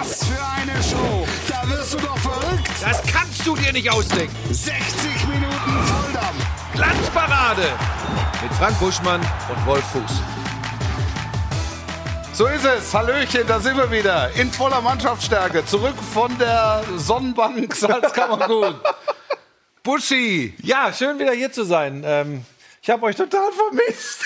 Was für eine Show! Da wirst du doch verrückt! Das kannst du dir nicht ausdenken. 60 Minuten Volldampf! Glanzparade mit Frank Buschmann und Wolf Fuß. So ist es. Hallöchen, da sind wir wieder. In voller Mannschaftsstärke. Zurück von der Sonnenbank Salzkammergut. Buschi. Ja, schön wieder hier zu sein. Ähm, ich habe euch total vermisst.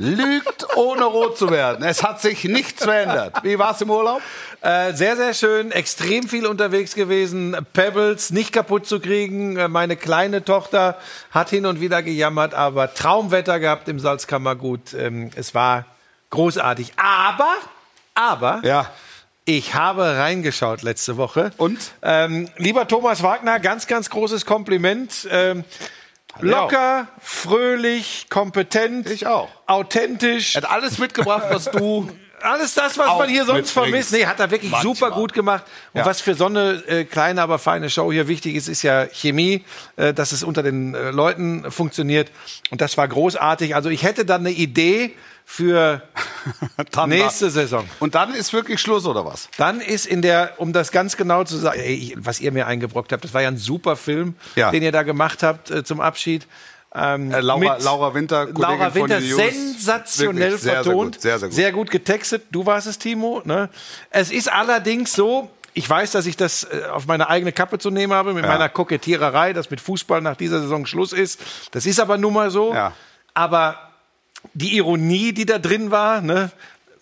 Lügt ohne rot zu werden. Es hat sich nichts verändert. Wie war es im Urlaub? Äh, sehr, sehr schön. Extrem viel unterwegs gewesen. Pebbles nicht kaputt zu kriegen. Äh, Meine kleine Tochter hat hin und wieder gejammert, aber Traumwetter gehabt im Salzkammergut. Ähm, es war großartig. Aber, aber, Ja. ich habe reingeschaut letzte Woche. Und? Ähm, lieber Thomas Wagner, ganz, ganz großes Kompliment. Ähm, locker, fröhlich, kompetent. Ich auch. Authentisch. Er hat alles mitgebracht, was du. Alles das, was man hier sonst vermisst. Nee, hat er wirklich Manchmal. super gut gemacht. Und Ja. was für so eine äh, kleine, aber feine Show hier wichtig ist, ist ja Chemie, äh, dass es unter den äh, Leuten funktioniert. Und das war großartig. Also ich hätte dann eine Idee für nächste Saison. Und dann ist wirklich Schluss, oder was? Dann ist in der, um das ganz genau zu sagen, ey, was ihr mir eingebrockt habt, das war ja ein super Film, Ja. den ihr da gemacht habt äh, zum Abschied. Ähm, Äh, Laura, Laura Winter, Kollegin Laura Winter, von sensationell Wirklich sehr, sehr vertont. gut, sehr, sehr gut. Sehr gut getextet. Du warst es, Timo. Ne? Es ist allerdings so, ich weiß, dass ich das äh, auf meine eigene Kappe zu nehmen habe, mit Ja. meiner Kokettiererei, dass mit Fußball nach dieser Saison Schluss ist. Das ist aber nun mal so. Ja. Aber die Ironie, die da drin war, ne,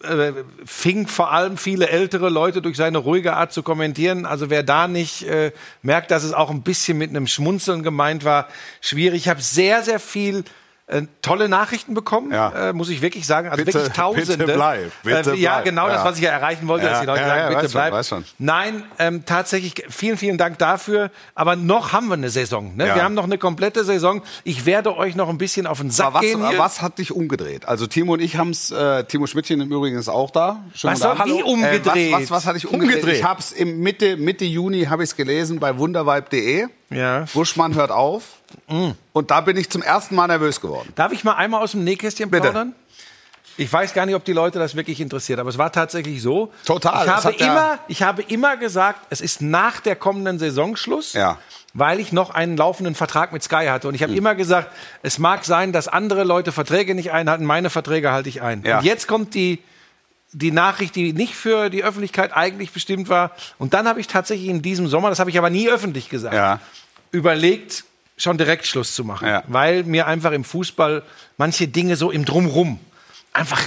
äh, fing vor allem viele ältere Leute durch seine ruhige Art zu kommentieren. Also wer da nicht äh, merkt, dass es auch ein bisschen mit einem Schmunzeln gemeint war, schwierig. Ich habe sehr, sehr viel äh, tolle Nachrichten bekommen, Ja. äh, muss ich wirklich sagen. Also Bitte- wirklich Tausende. bitte bleib, bitte äh, ja, bleib. genau das, Ja. was ich ja erreichen wollte, Ja, dass die Leute ja, sagen, bitte bleib. schon. Nein, ähm, tatsächlich vielen, vielen Dank dafür. Aber noch haben wir eine Saison. Ne? Wir haben noch eine komplette Saison. Ich werde euch noch ein bisschen auf den Sack was, gehen. hier. was hat dich umgedreht? Also Timo und ich haben es, äh, Timo Schmidtchen im Übrigen ist auch da. Schönen Was guten hab Abend. ich umgedreht? Äh, was, was, was hatte ich umgedreht? Umgedreht. Ich habe es Mitte, Mitte Juni habe ich es gelesen bei wunderweib.de. Ja. Mm. Buschmann hört auf. Und da bin ich zum ersten Mal nervös geworden. Darf ich mal einmal aus dem Nähkästchen Bitte. plaudern? Ich weiß gar nicht, ob die Leute das wirklich interessiert, aber es war tatsächlich so. Total, Ich habe, hat ja- immer, ich habe immer gesagt, es ist nach der kommenden Saison Schluss, Ja. weil ich noch einen laufenden Vertrag mit Sky hatte. Und ich habe Hm. immer gesagt, es mag sein, dass andere Leute Verträge nicht einhalten, meine Verträge halte ich ein. Ja. Und jetzt kommt die, die Nachricht, die nicht für die Öffentlichkeit eigentlich bestimmt war. Und dann habe ich tatsächlich in diesem Sommer, das habe ich aber nie öffentlich gesagt, Ja. überlegt, schon direkt Schluss zu machen. Ja. Weil mir einfach im Fußball manche Dinge so im Drumrum einfach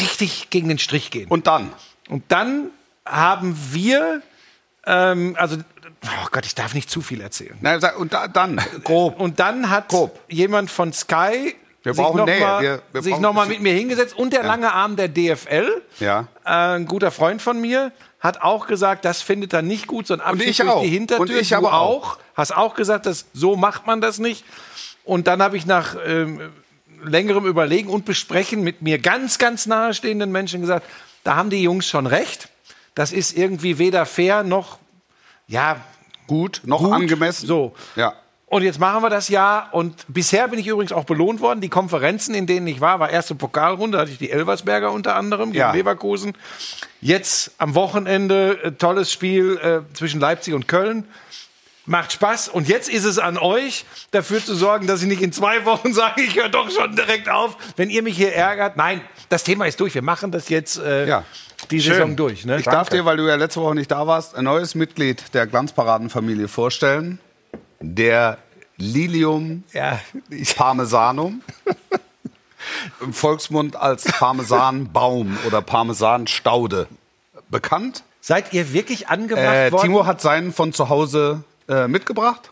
richtig gegen den Strich gehen. Und, Und dann? dann haben wir, ähm, also, oh Gott, ich darf nicht zu viel erzählen. Na, sag- und da, dann, grob. Und dann hat Grob. jemand von Sky Wir brauchen noch Nähe. mal, Wir- wir sich brauchen- noch mal mit mir hingesetzt und der lange Arm der DFL, Ja. äh, ein guter Freund von mir, hat auch gesagt, das findet er nicht gut, so ein Abschied ich durch auch. die Hintertür. Und ich du aber auch. auch. Hast auch gesagt, dass, so macht man das nicht. Und dann habe ich nach ähm, längerem Überlegen und Besprechen mit mir ganz, ganz nahestehenden Menschen gesagt, da haben die Jungs schon recht. Das ist irgendwie weder fair noch, ja, Gut, noch Gut. angemessen. So. Ja. Und jetzt machen wir das ja. Und bisher bin ich übrigens auch belohnt worden. Die Konferenzen, in denen ich war, war erste Pokalrunde, da hatte ich die Elversberger unter anderem gegen Ja. Leverkusen. Jetzt am Wochenende äh, tolles Spiel äh, zwischen Leipzig und Köln. Macht Spaß. Und jetzt ist es an euch, dafür zu sorgen, dass ich nicht in zwei Wochen sage, ich höre doch schon direkt auf, wenn ihr mich hier ärgert. Nein, das Thema ist durch. Wir machen das jetzt äh, Ja. die Schön. Saison durch. Ne? Ich darf dir, weil du ja letzte Woche nicht da warst, ein neues Mitglied der Glanzparadenfamilie vorstellen. Der Lilium ja, Parmesanum. Im Volksmund als Parmesanbaum oder Parmesanstaude bekannt. Seid ihr wirklich angemacht Äh, worden? Timo hat seinen von zu Hause äh, mitgebracht.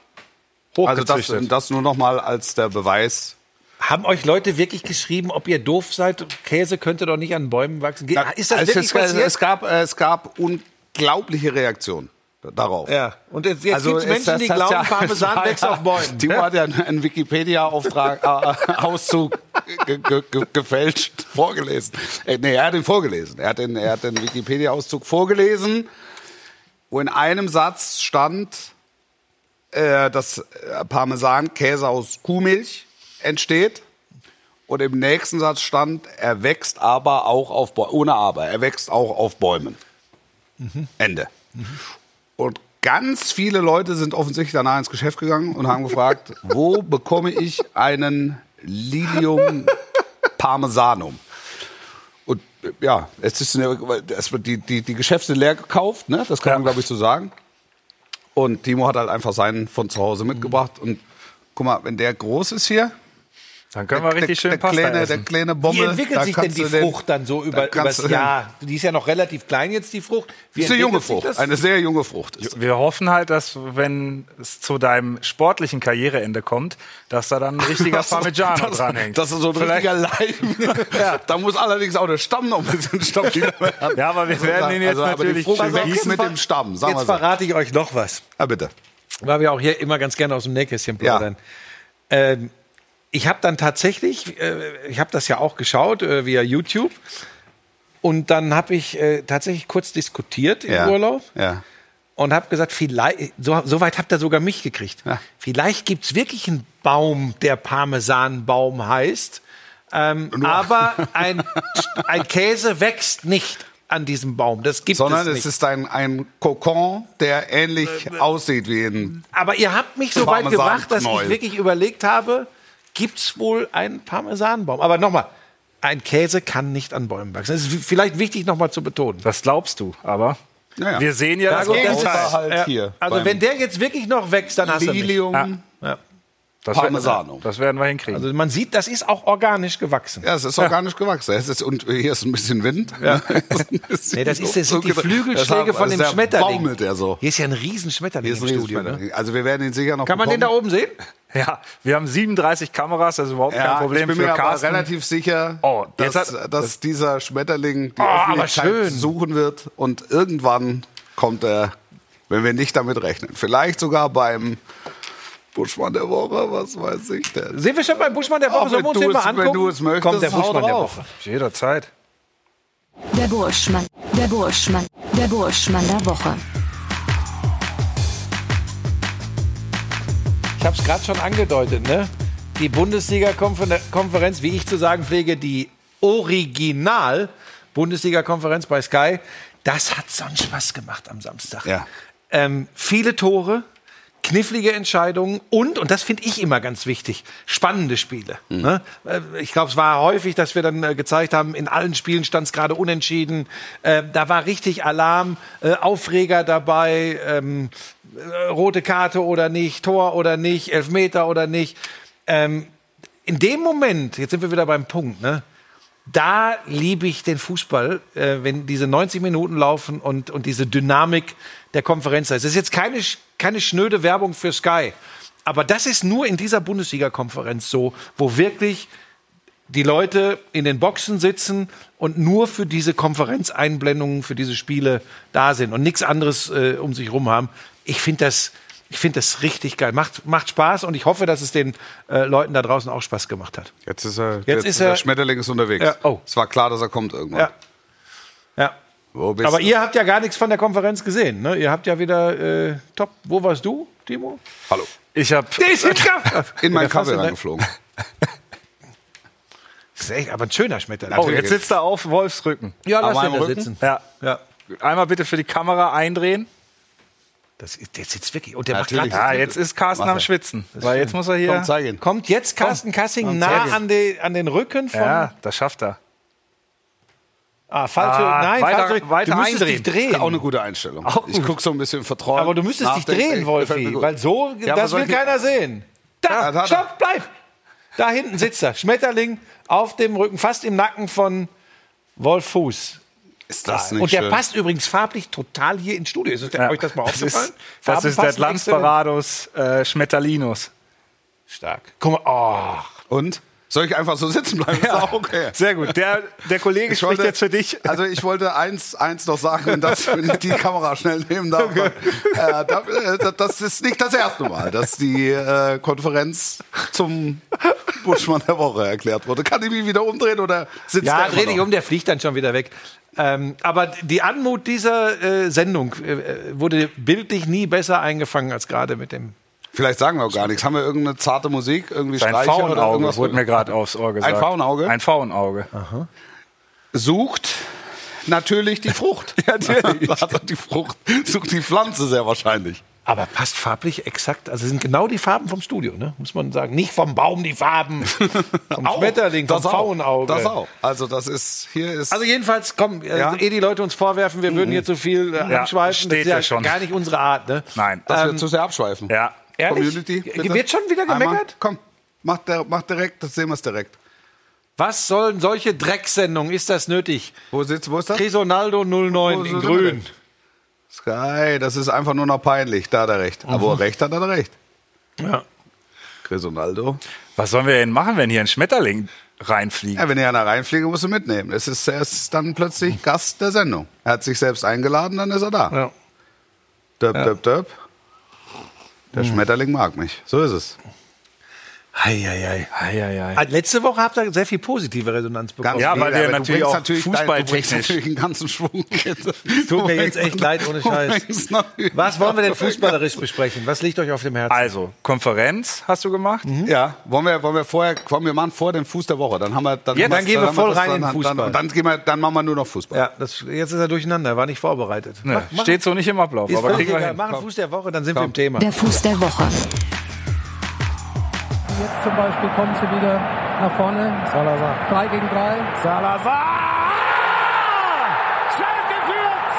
Also das, das nur noch mal als der Beweis. Haben euch Leute wirklich geschrieben, ob ihr doof seid? Käse könnte doch nicht an Bäumen wachsen. Ge- Ist das Also wirklich es, passiert? es, gab, äh, es gab unglaubliche Reaktionen darauf. ja. Und jetzt, jetzt Also gibt es Menschen, das- die das glauben, ja- Parmesan wächst auf Bäumen. Timo hat ja einen Wikipedia-Auftrag, äh, Auszug ge ge ge gefälscht vorgelesen. Äh, nee, er hat ihn vorgelesen. Er hat den, er hat den Wikipedia-Auszug vorgelesen, wo in einem Satz stand, äh, dass äh, Parmesan-Käse aus Kuhmilch entsteht. Und im nächsten Satz stand, er wächst aber auch auf Bäumen, ohne aber, er wächst auch auf Bäumen. Ende. Und ganz viele Leute sind offensichtlich danach ins Geschäft gegangen und haben gefragt, wo bekomme ich einen Lilium Parmesanum? Und ja, es ist es wird die, die, die Geschäfte sind leer gekauft, ne? das kann man glaube ich so sagen. Und Timo hat halt einfach seinen von zu Hause mitgebracht. Und guck mal, wenn der groß ist hier, Dann können wir richtig schön der, Pasta kleine, der essen. kleine Wie Bommel. entwickelt da sich denn die den- Frucht dann so da über, übers du den- Jahr? Die ist ja noch relativ klein jetzt, die Frucht. Wie Das ist eine junge entwickelt Frucht, das? eine sehr junge Frucht. Ist. Wir hoffen halt, dass wenn es zu deinem sportlichen Karriereende kommt, dass da dann ein richtiger Parmigiano das, dranhängt. Das ist so ein Vielleicht- richtiger Leim. Da muss allerdings auch der Stamm noch ein bisschen stabiler werden. Ja, aber wir werden ihn jetzt also, aber natürlich die Frucht wächst mit dem Stamm, sagen Jetzt so. verrate ich euch noch was. Ja, bitte. weil wir auch hier immer ganz gerne aus dem Nähkästchen Ja. plaudern. Ähm, ich habe dann tatsächlich, äh, ich habe das ja auch geschaut äh, via YouTube und dann habe ich äh, tatsächlich kurz diskutiert im Ja. Urlaub Ja. und habe gesagt, vielleicht, so, so weit habt ihr sogar mich gekriegt. Ja. Vielleicht gibt's wirklich einen Baum, der Parmesanbaum heißt, ähm, aber ein, ein Käse wächst nicht an diesem Baum. Das gibt Sondern es es nicht. ist ein, ein Kokon, der ähnlich aussieht wie ein. Aber ihr habt mich so weit gebracht, dass ich wirklich überlegt habe, gibt's wohl einen Parmesanbaum? Aber nochmal, ein Käse kann nicht an Bäumen wachsen. Das ist vielleicht wichtig nochmal zu betonen. Das glaubst du, aber Naja. wir sehen ja, das gut, das Gegenteil. halt Ja, hier. Also wenn der jetzt wirklich noch wächst, dann hast du mich. Lilium. Ja. Das Parmesano. Werden, das werden wir hinkriegen. Also man sieht, das ist auch organisch gewachsen. Ja, es ist organisch gewachsen. Es ist, und hier ist ein bisschen Wind. Ja. Es Nee, das, ist, das sind die. Flügelschläge von dem Schmetterling. baumelt er so. Hier ist ja ein riesen Schmetterling Hier ist ein im Studio. Ne? Riesenschmetterling. Also wir werden ihn sicher noch Kann man den da oben sehen? Ja, wir haben 37 Kameras, das ist überhaupt kein Ja, Problem ich bin für mir aber Carsten. relativ sicher, Oh, dass, hat- dass dieser Schmetterling die Oh, aber Öffentlichkeit suchen wird und irgendwann kommt er, wenn wir nicht damit rechnen. Vielleicht sogar beim Buschmann der Woche, was weiß ich denn. Sind wir schon beim Buschmann der Woche? Auch Sollen wir wenn uns den du mal es- wenn angucken? du es möchtest, Kommt der Buschmann der. Woche. Jederzeit. Der Burschmann, der Burschmann, der Burschmann der Woche. Ich habe es gerade schon angedeutet, ne? Die Bundesliga-Konferenz, wie ich zu sagen pflege, die Original-Bundesliga-Konferenz bei Sky, das hat so einen Spaß gemacht am Samstag. Ja. Ähm, viele Tore, knifflige Entscheidungen und, und das finde ich immer ganz wichtig, spannende Spiele. Ne? Äh, Ich glaube, es war häufig, dass wir dann äh, gezeigt haben, in allen Spielen stand es gerade unentschieden. Äh, da war richtig Alarm, äh, Aufreger dabei, ähm, äh, rote Karte oder nicht, Tor oder nicht, Elfmeter oder nicht. Ähm, in dem Moment, jetzt sind wir wieder beim Punkt, ne? da liebe ich den Fußball, äh, wenn diese 90 Minuten laufen und, und diese Dynamik der Konferenz da ist. Das ist jetzt keine, keine schnöde Werbung für Sky. Aber das ist nur in dieser Bundesliga-Konferenz so, wo wirklich die Leute in den Boxen sitzen und nur für diese Konferenzeinblendungen, für diese Spiele da sind und nichts anderes äh, um sich rum haben. Ich finde das, ich finde das richtig geil. Macht, macht Spaß und ich hoffe, dass es den äh, Leuten da draußen auch Spaß gemacht hat. Jetzt ist er, Jetzt ist er- der Schmetterling ist unterwegs. Ja, oh. Es war klar, dass er kommt irgendwann. Ja. Ja. Wo bist Aber du? ihr habt ja gar nichts von der Konferenz gesehen. Ne? Ihr habt ja wieder äh, top. Wo warst du, Timo? Hallo. Ich habe. In meinen Fassel- reingeflogen. Das ist echt, aber ein schöner Schmetterling. Oh, jetzt sitzt er auf Wolfsrücken. ja, lass ihn da Rücken? sitzen. Ja. Ja. Einmal bitte für die Kamera eindrehen. Das ist, der sitzt wirklich. Und der Natürlich. macht grad- Ja, jetzt ist Carsten Mach am. Schwitzen. Weil jetzt muss er hier. Komm. Kommt jetzt Carsten Kassing komm, nah an, die, an den Rücken von. ja, das schafft er. Ah, falsche. Ah, nein, weiter- falsche. weiter du müsstest eindrehen. dich drehen. Auch eine gute Einstellung. Auch ich gucke so ein bisschen vertraut. aber du müsstest dich drehen, Wolfi. Weil so, Ja, das will keiner sehen. Da, Ja, stopp, bleib. Da hinten sitzt er. Schmetterling auf dem Rücken, fast im Nacken von Wolf Fuß. Ist das nicht Und der schön? passt übrigens farblich total hier ins Studio. Ist Ja. euch das mal das aufgefallen? ist, das ist der. Glanzparados äh, Schmetterlinus. Stark. Guck mal, oh. Und? Soll ich einfach so sitzen bleiben? Ist auch okay. Sehr gut. Der, der Kollege Ich spricht wollte- jetzt für dich. Also ich wollte eins, eins noch sagen, und das, wenn ich die Kamera schnell nehmen darf. Äh, da, äh, das ist nicht das erste Mal, dass die äh, Konferenz zum Buschmann der Woche erklärt wurde. Kann ich mich wieder umdrehen oder sitzt Ja, der immer dreh dich um, der fliegt dann schon wieder weg. Ähm, aber die Anmut dieser äh, Sendung äh, wurde bildlich nie besser eingefangen als gerade mit dem. Vielleicht sagen wir auch gar nichts. Haben wir irgendeine zarte Musik? Irgendwie Sein Streicher oder Faunauge irgendwas? wurde mir gerade aufs Ohr gesagt. Faunauge? Ein Faunauge. Sucht natürlich die Frucht. ja, natürlich. Die Frucht sucht die Pflanze sehr wahrscheinlich. Aber passt farblich exakt. Also sind genau die Farben vom Studio, ne? muss man sagen. Nicht vom Baum die Farben, vom Schmetterling, vom das auch. Pfauenauge. Das auch. Also das ist, hier ist... Also jedenfalls, komm, äh, Ja. ehe die Leute uns vorwerfen, wir würden hier zu viel äh, Ja, abschweifen. Das steht ist ja ja schon. gar nicht unsere Art. Ne? Nein. dass wir ähm, zu sehr abschweifen. Ja. Ehrlich? Community, bitte. Wird schon wieder Einmal. gemeckert? Komm, mach, der, mach direkt, das sehen wir es direkt. Was sollen solche Drecksendungen? Ist das nötig? Wo sitzt, wo ist das? Crisonaldo 09 Wo in grün. Sky, das ist einfach nur noch peinlich. Da hat er recht. Aber wo er recht hat, hat er recht. Ja. Chris Ronaldo. Was sollen wir denn machen, wenn hier ein Schmetterling reinfliegt? Ja, wenn er einer reinfliegt, musst du mitnehmen. Es ist, er ist dann plötzlich Gast der Sendung. Er hat sich selbst eingeladen, dann ist er da. Ja. Döp, döp, döp. Der Schmetterling mag mich. So ist es. Hei, Eieiei. Ah, Letzte Woche habt ihr sehr viel positive Resonanz bekommen. Ja, weil wir natürlich auch dein- du bringst fußballtechnisch- natürlich einen ganzen Schwung. Tut mir jetzt echt leid, ohne Scheiß. Was wollen wir denn fußballerisch besprechen? Was liegt euch auf dem Herzen? Also, Konferenz hast du gemacht? Ja, wollen wir, wollen wir vorher, komm, wir machen vor den Fuß der Woche. Dann haben wir, dann, Jetzt? Dann gehen wir voll rein in dann, Fußball. Dann, dann, gehen wir, dann machen wir nur noch Fußball. Ja, das, jetzt ist er durcheinander, er war nicht vorbereitet. Ne, steht so nicht im Ablauf, aber kriegen wir hin. Machen Fuß der Woche, dann sind wir im Thema. Der Fuß der Woche. Jetzt zum Beispiel kommen sie wieder nach vorne. Salazar. 3 gegen 3. Salazar! Führt!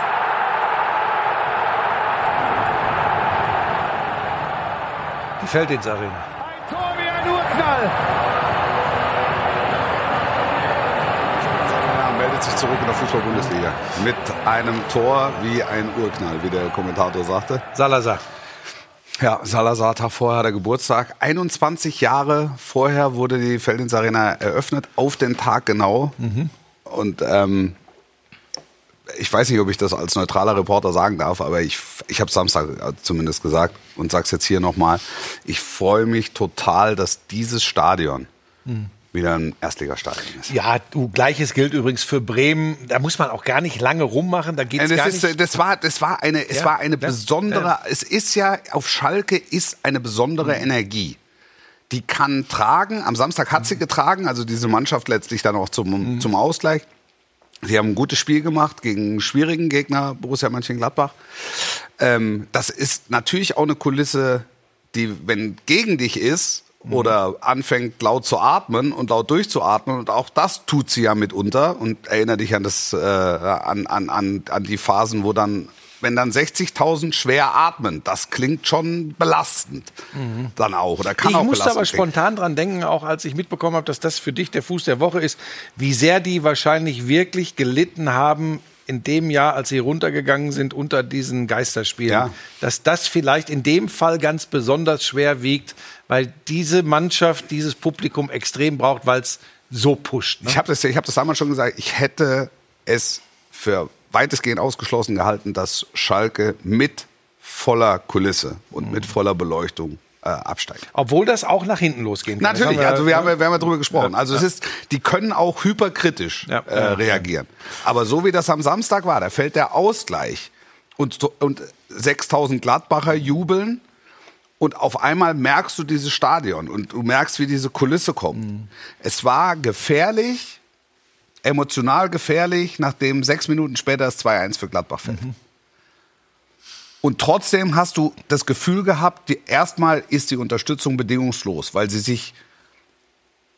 Die Felddienstarena. Ein Tor wie ein Urknall. Ja, meldet sich zurück in der Fußball-Bundesliga. Mit einem Tor wie ein Urknall, wie der Kommentator sagte. Salazar. Ja, Salazar, Tag vorher hat er Geburtstag. 21 Jahre vorher wurde die Feldins Arena eröffnet, auf den Tag genau. Und ähm, ich weiß nicht, ob ich das als neutraler Reporter sagen darf, aber ich, ich habe Samstag zumindest gesagt und sag's jetzt hier nochmal. Ich freue mich total, dass dieses Stadion wieder ein Erstligastadion ist. Ja, du, gleiches gilt übrigens für Bremen. Da muss man auch gar nicht lange rummachen. Da geht's Ja, gar das, ist, nicht. das war, das war eine, es Ja, war eine ja, besondere, ja. es ist ja, auf Schalke ist eine besondere Mhm. Energie. Die kann tragen, am Samstag hat sie getragen, also diese Mannschaft letztlich dann auch zum, Mhm. zum Ausgleich. Sie haben ein gutes Spiel gemacht gegen einen schwierigen Gegner, Borussia Mönchengladbach. Ähm, das ist natürlich auch eine Kulisse, die, wenn gegen dich ist oder anfängt laut zu atmen und laut durchzuatmen und auch das tut sie ja mitunter und erinnere dich an das äh, an, an, an, an die Phasen, wo dann wenn dann 60.000 schwer atmen, das klingt schon belastend. Dann auch. Oder kann ich auch musste aber klingen. spontan dran denken, auch als ich mitbekommen habe, dass das für dich der Fuß der Woche ist, wie sehr die wahrscheinlich wirklich gelitten haben in dem Jahr, als sie runtergegangen sind unter diesen Geisterspielen. Ja. Dass das vielleicht in dem Fall ganz besonders schwer wiegt, weil diese Mannschaft dieses Publikum extrem braucht, weil es so pusht. Ne? Ich habe das, ich hab das damals schon gesagt, ich hätte es für weitestgehend ausgeschlossen gehalten, dass Schalke mit voller Kulisse und mit voller Beleuchtung äh, absteigt. Obwohl das auch nach hinten losgehen kann. Natürlich, haben also wir haben, ne? ja- wir haben ja drüber gesprochen. Also es ist, die können auch hyperkritisch Ja. äh, reagieren. Aber so wie das am Samstag war, da fällt der Ausgleich und, und 6000 Gladbacher jubeln und auf einmal merkst du dieses Stadion und du merkst, wie diese Kulisse kommt. Mhm. Es war gefährlich, emotional gefährlich, nachdem sechs Minuten später das 2-1 für Gladbach fällt. Mhm. Und trotzdem hast du das Gefühl gehabt, die, erstmal ist die Unterstützung bedingungslos, weil sie sich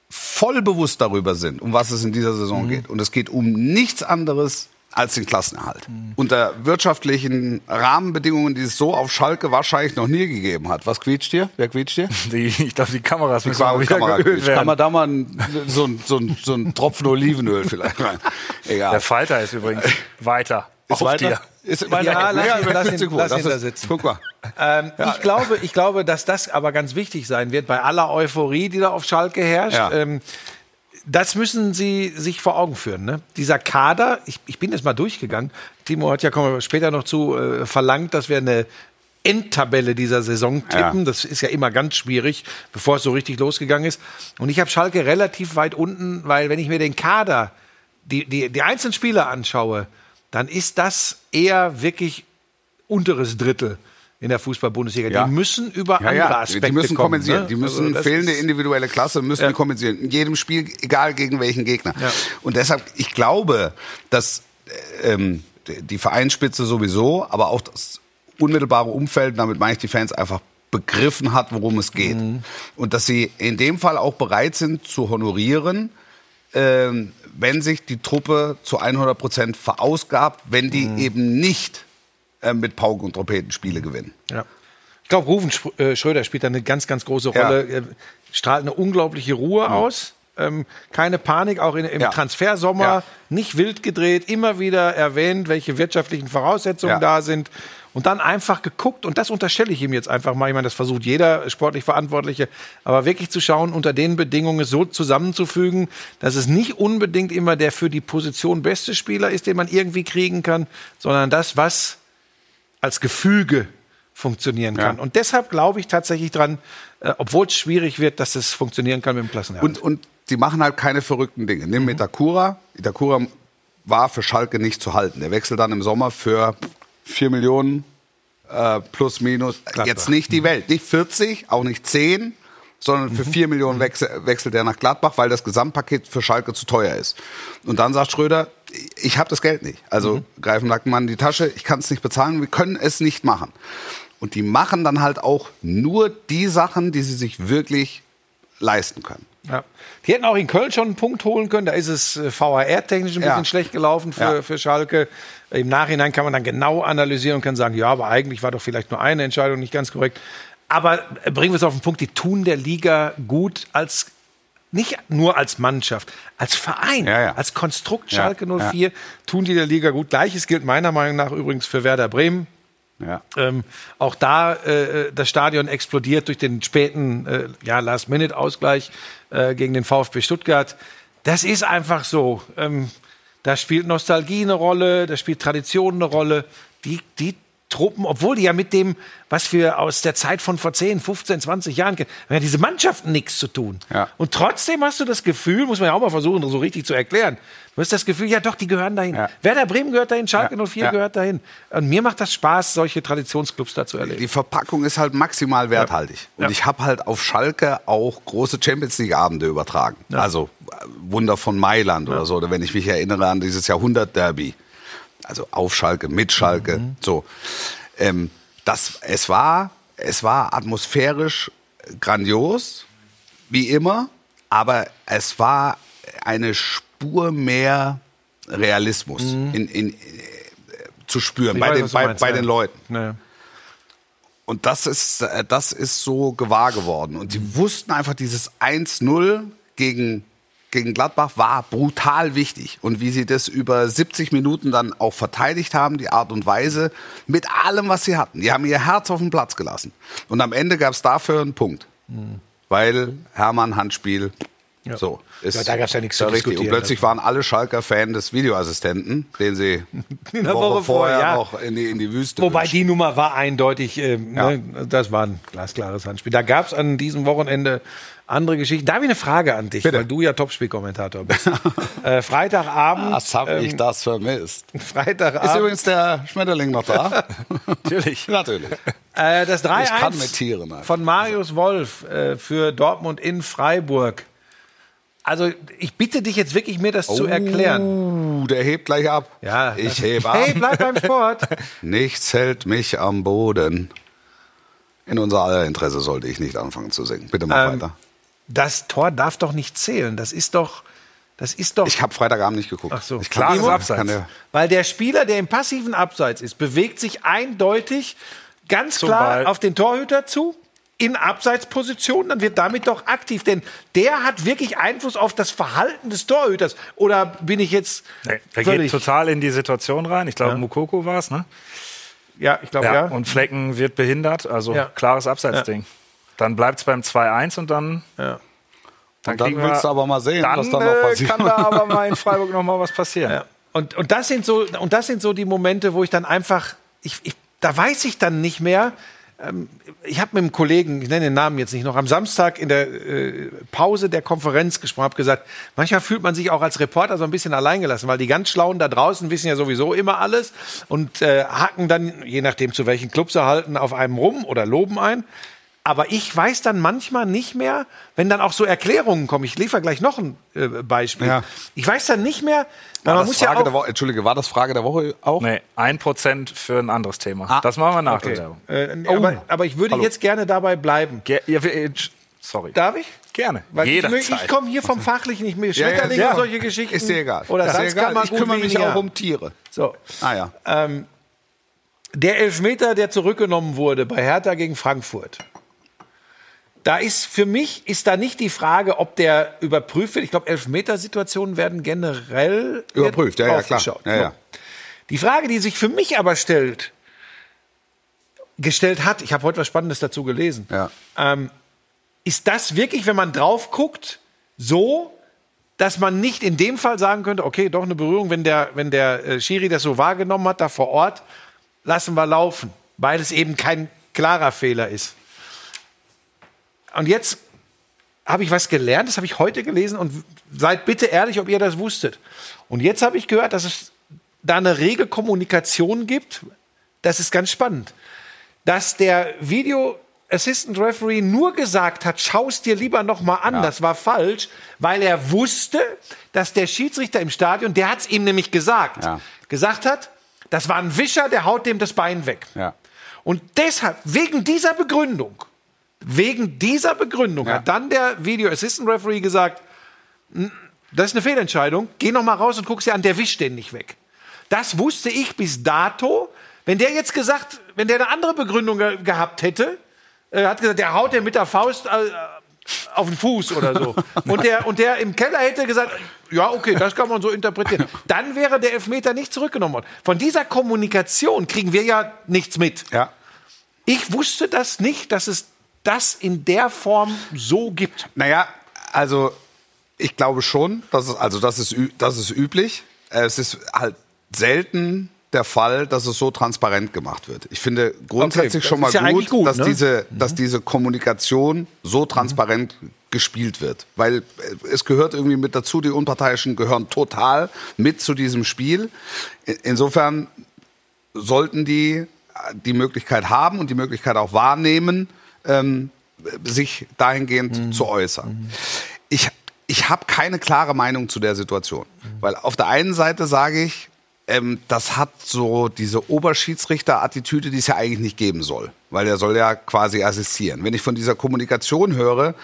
voll bewusst darüber sind, um was es in dieser Saison geht. Und es geht um nichts anderes als den Klassenerhalt. Unter wirtschaftlichen Rahmenbedingungen, die es so auf Schalke wahrscheinlich noch nie gegeben hat. Was quietscht hier? Wer quietscht hier? Die, ich glaube, die Kameras müssen Kamera- mal Kamera geölt quietscht. Kann werden. man da mal ein, so, ein, so, ein, so ein Tropfen Olivenöl vielleicht rein? Egal. Der Falter ist übrigens weiter. Ist auf weiter? dir. Ist Ja, lass ihn- lass ihn- gut. lass ihn da sitzen. Guck mal. Ähm, ich, glaube, ich glaube, dass das aber ganz wichtig sein wird bei aller Euphorie, die da auf Schalke herrscht. Ja. Ähm, das müssen Sie sich vor Augen führen. Ne? Dieser Kader, ich, ich bin jetzt mal durchgegangen. Timo hat ja kommen wir später noch zu äh, verlangt, dass wir eine Endtabelle dieser Saison tippen. Ja. Das ist ja immer ganz schwierig, bevor es so richtig losgegangen ist. Und ich habe Schalke relativ weit unten, weil wenn ich mir den Kader, die, die, die einzelnen Spieler anschaue, dann ist das eher wirklich unteres Drittel in der Fußball-Bundesliga. Ja. Die müssen über Ja, andere Aspekte die müssen kommen. kompensieren. ne? Die müssen Also fehlende individuelle Klasse müssen Ja. kompensieren. In jedem Spiel, egal gegen welchen Gegner. Und deshalb, ich glaube, dass ähm, die Vereinsspitze sowieso, aber auch das unmittelbare Umfeld, damit meine ich die Fans einfach begriffen hat, worum es geht. Und dass sie in dem Fall auch bereit sind zu honorieren, wenn sich die Truppe zu 100 Prozent verausgabt, wenn die eben nicht äh, mit Pauken und Trompeten Spiele gewinnen. Ja. Ich glaube, Rufen äh, Schröder spielt da eine ganz, ganz große Ja. Rolle. Er strahlt eine unglaubliche Ruhe aus. Ähm, keine Panik, auch in, im Ja. Transfersommer. Ja. Nicht wild gedreht, immer wieder erwähnt, welche wirtschaftlichen Voraussetzungen Ja. da sind. Und dann einfach geguckt, und das unterstelle ich ihm jetzt einfach mal. Ich meine, das versucht jeder sportlich Verantwortliche, aber wirklich zu schauen, unter den Bedingungen so zusammenzufügen, dass es nicht unbedingt immer der für die Position beste Spieler ist, den man irgendwie kriegen kann, sondern das, was als Gefüge funktionieren kann. Und deshalb glaube ich tatsächlich dran, äh, obwohl es schwierig wird, dass es funktionieren kann mit dem Klassenerhalt. Und, und sie machen halt keine verrückten Dinge. Nimm Itakura. Itakura war für Schalke nicht zu halten. Der wechselt dann im Sommer für 4 Millionen äh, plus minus. Jetzt nicht die Welt. Nicht 40, auch nicht 10, sondern für 4 Millionen wechsel, wechselt er nach Gladbach, weil das Gesamtpaket für Schalke zu teuer ist. Und dann sagt Schröder, ich habe das Geld nicht. Also greifen Nackenmann in die Tasche, ich kann es nicht bezahlen, wir können es nicht machen. Und die machen dann halt auch nur die Sachen, die sie sich wirklich leisten können. Ja. Die hätten auch in Köln schon einen Punkt holen können. Da ist es äh, VAR-technisch ein Ja. bisschen schlecht gelaufen für, Ja. für Schalke. Im Nachhinein kann man dann genau analysieren und kann sagen, ja, aber eigentlich war doch vielleicht nur eine Entscheidung nicht ganz korrekt. Aber äh, bringen wir es auf den Punkt, die tun der Liga gut als nicht nur als Mannschaft, als Verein, Ja, ja. als Konstrukt Ja, Schalke 04 tun die der Liga gut. Gleiches gilt meiner Meinung nach übrigens für Werder Bremen. Ja. Ähm, auch da äh, das Stadion explodiert durch den späten äh, ja, Last-Minute-Ausgleich äh, gegen den VfB Stuttgart. Das ist einfach so. Ähm, da spielt Nostalgie eine Rolle, da spielt Tradition eine Rolle. Die, die Truppen, obwohl die ja mit dem, was wir aus der Zeit von vor 10, 15, 20 Jahren kennen, haben ja diese Mannschaften nichts zu tun. Ja. Und trotzdem hast du das Gefühl, muss man ja auch mal versuchen, so richtig zu erklären. Du hast das Gefühl, ja doch, die gehören dahin. Ja. Werder Bremen gehört dahin, Schalke Ja. 04 Ja. gehört dahin. Und mir macht das Spaß, solche Traditionsclubs da zu erleben. Die Verpackung ist halt maximal werthaltig. Und ich habe halt auf Schalke auch große Champions League-Abende übertragen. Also äh, Wunder von Mailand oder so. Oder wenn ich mich erinnere an dieses Jahrhundert-Derby. Also auf Schalke, mit Schalke. Mhm. So. Ähm, das, es, war, es war atmosphärisch grandios, wie immer. Aber es war eine Spur mehr Realismus in, in, äh, zu spüren Mhm. Ich bei, weiß, den, bei, meinst, bei ja. den Leuten. Naja. Und das ist, äh, das ist so gewahr geworden. Und die wussten einfach, dieses 1-0 gegen, gegen Gladbach war brutal wichtig. Und wie sie das über 70 Minuten dann auch verteidigt haben, die Art und Weise, mit allem, was sie hatten. Die haben ihr Herz auf den Platz gelassen. Und am Ende gab es dafür einen Punkt. Weil Hermann Handspiel. So. Ist Ja, da gab's ja nichts zu richtig. Und plötzlich waren alle Schalker Fan des Videoassistenten, den sie In eine Woche vorher ja. noch in die, in die Wüste Wobei wünschen. die Nummer war eindeutig, ähm, Ja. ne, das war ein glasklares Handspiel. Da gab es an diesem Wochenende andere Geschichten. Da habe ich eine Frage an dich, Bitte. weil du ja Topspielkommentator bist. äh, Freitagabend. Was habe ich ähm, das vermisst? Freitagabend. Ist übrigens der Schmetterling noch da? Natürlich. Natürlich. Äh, das 3-1 Ich kann mit Tieren einfach. von Marius Wolf äh, für Dortmund in Freiburg. Also ich bitte dich jetzt wirklich, mir das zu erklären. Uh, der hebt gleich ab. Ja, ich hebe ab. Hey, bleib beim Sport. Nichts hält mich am Boden. In unser aller Interesse sollte ich nicht anfangen zu singen. Bitte mach Ähm, weiter. Das Tor darf doch nicht zählen. Das ist doch, das ist doch. Ich habe Freitagabend nicht geguckt. Ach so. Ich Klares kann- Abseits. kann der- Weil der Spieler, der im passiven Abseits ist, bewegt sich eindeutig ganz Zum klar Ball. auf den Torhüter zu. In Abseitsposition, dann wird damit doch aktiv, denn der hat wirklich Einfluss auf das Verhalten des Torhüters. Oder bin ich jetzt Nee, der geht total in die Situation rein. Ich glaube, Mukoko war es, ne? Ja, ich glaube Ja. ja. Und Flecken wird behindert. Also Ja. klares Abseitsding. Dann bleibt es beim 2-1 und dann. Ja. Dann kriegen willst wir- du aber mal sehen, Dann was da noch äh, passiert. kann da aber mal in Freiburg noch mal was passieren. Ja. Und, und, das sind so, und das sind so die Momente, wo ich dann einfach, ich, ich, da weiß ich dann nicht mehr. Ähm, ich habe mit einem Kollegen, ich nenne den Namen jetzt nicht noch, am Samstag in der äh, Pause der Konferenz gesprochen, habe gesagt, manchmal fühlt man sich auch als Reporter so ein bisschen alleingelassen, weil die ganz Schlauen da draußen wissen ja sowieso immer alles und äh, hacken dann, je nachdem zu welchen Clubs sie halten, auf einem rum oder loben ein. Aber ich weiß dann manchmal nicht mehr, wenn dann auch so Erklärungen kommen. Ich liefere gleich noch ein äh, Beispiel. Ja. Ich weiß dann nicht mehr, War man das muss Frage ja auch, der Woche, Entschuldige, war das Frage der Woche auch? Nee, ein Prozent für ein anderes Thema. Ah, das machen wir nach Okay. der Werbung. Äh, aber, aber ich würde Hallo. jetzt gerne dabei bleiben. Ge ja, äh, sorry. Darf ich? Gerne. Weil ich, Jederzeit. ich komme hier vom Fachlichen nicht mehr. Ja, ja, Schmetterlinge ja. und solche Geschichten. Ist dir egal. Oder Salzkammer egal. Ich gut kümmere mich weniger. auch um Tiere. So. Ah ja. Ähm, der Elfmeter, der zurückgenommen wurde bei Hertha gegen Frankfurt. Da ist für mich ist da nicht die Frage, ob der überprüft wird. Ich glaube, Elfmetersituationen werden generell Überprüft, ja, ja, klar. Ja, ja. So. Die Frage, die sich für mich aber stellt, gestellt hat, ich habe heute was Spannendes dazu gelesen. Ja. Ähm, ist das wirklich, wenn man drauf guckt, so, dass man nicht in dem Fall sagen könnte, okay, doch eine Berührung, wenn der, wenn der äh, Schiri das so wahrgenommen hat, da vor Ort, lassen wir laufen, weil es eben kein klarer Fehler ist. Und jetzt habe ich was gelernt, das habe ich heute gelesen und seid bitte ehrlich, ob ihr das wusstet. Und jetzt habe ich gehört, dass es da eine rege Kommunikation gibt. Das ist ganz spannend. Dass der Video Assistant Referee nur gesagt hat, schau es dir lieber noch mal an, das war falsch, weil er wusste, dass der Schiedsrichter im Stadion, der hat es ihm nämlich gesagt, Ja. gesagt hat, das war ein Wischer, der haut dem das Bein weg. Ja. Und deshalb, wegen dieser Begründung, wegen dieser Begründung Ja. hat dann der Video Assistant Referee gesagt, "N- das ist eine Fehlentscheidung, geh noch mal raus und guck sie an, der wischt den nicht weg. Das wusste ich bis dato. Wenn der jetzt gesagt, wenn der eine andere Begründung ge gehabt hätte, äh, hat gesagt, der haut den mit der Faust äh, auf den Fuß oder so. Und der, und der im Keller hätte gesagt, ja, okay, das kann man so interpretieren. Dann wäre der Elfmeter nicht zurückgenommen worden. Von dieser Kommunikation kriegen wir ja nichts mit. Ja. Ich wusste das nicht, dass es das in der Form so gibt. Naja, also ich glaube schon, dass es, also das ist, das ist üblich. Es ist halt selten der Fall, dass es so transparent gemacht wird. Ich finde grundsätzlich das schon mal ja gut, dass, ne? diese, dass diese Kommunikation so transparent gespielt wird. Weil äh, es gehört irgendwie mit dazu, die Unparteiischen gehören total mit zu diesem Spiel. Insofern sollten die äh, die Möglichkeit haben und die Möglichkeit auch wahrnehmen, ähm, sich dahingehend zu äußern. Ich, ich habe keine klare Meinung zu der Situation. Weil auf der einen Seite sage ich, ähm, das hat so diese Oberschiedsrichter-Attitüde, die es ja eigentlich nicht geben soll. Weil er soll ja quasi assistieren. Wenn ich von dieser Kommunikation höre,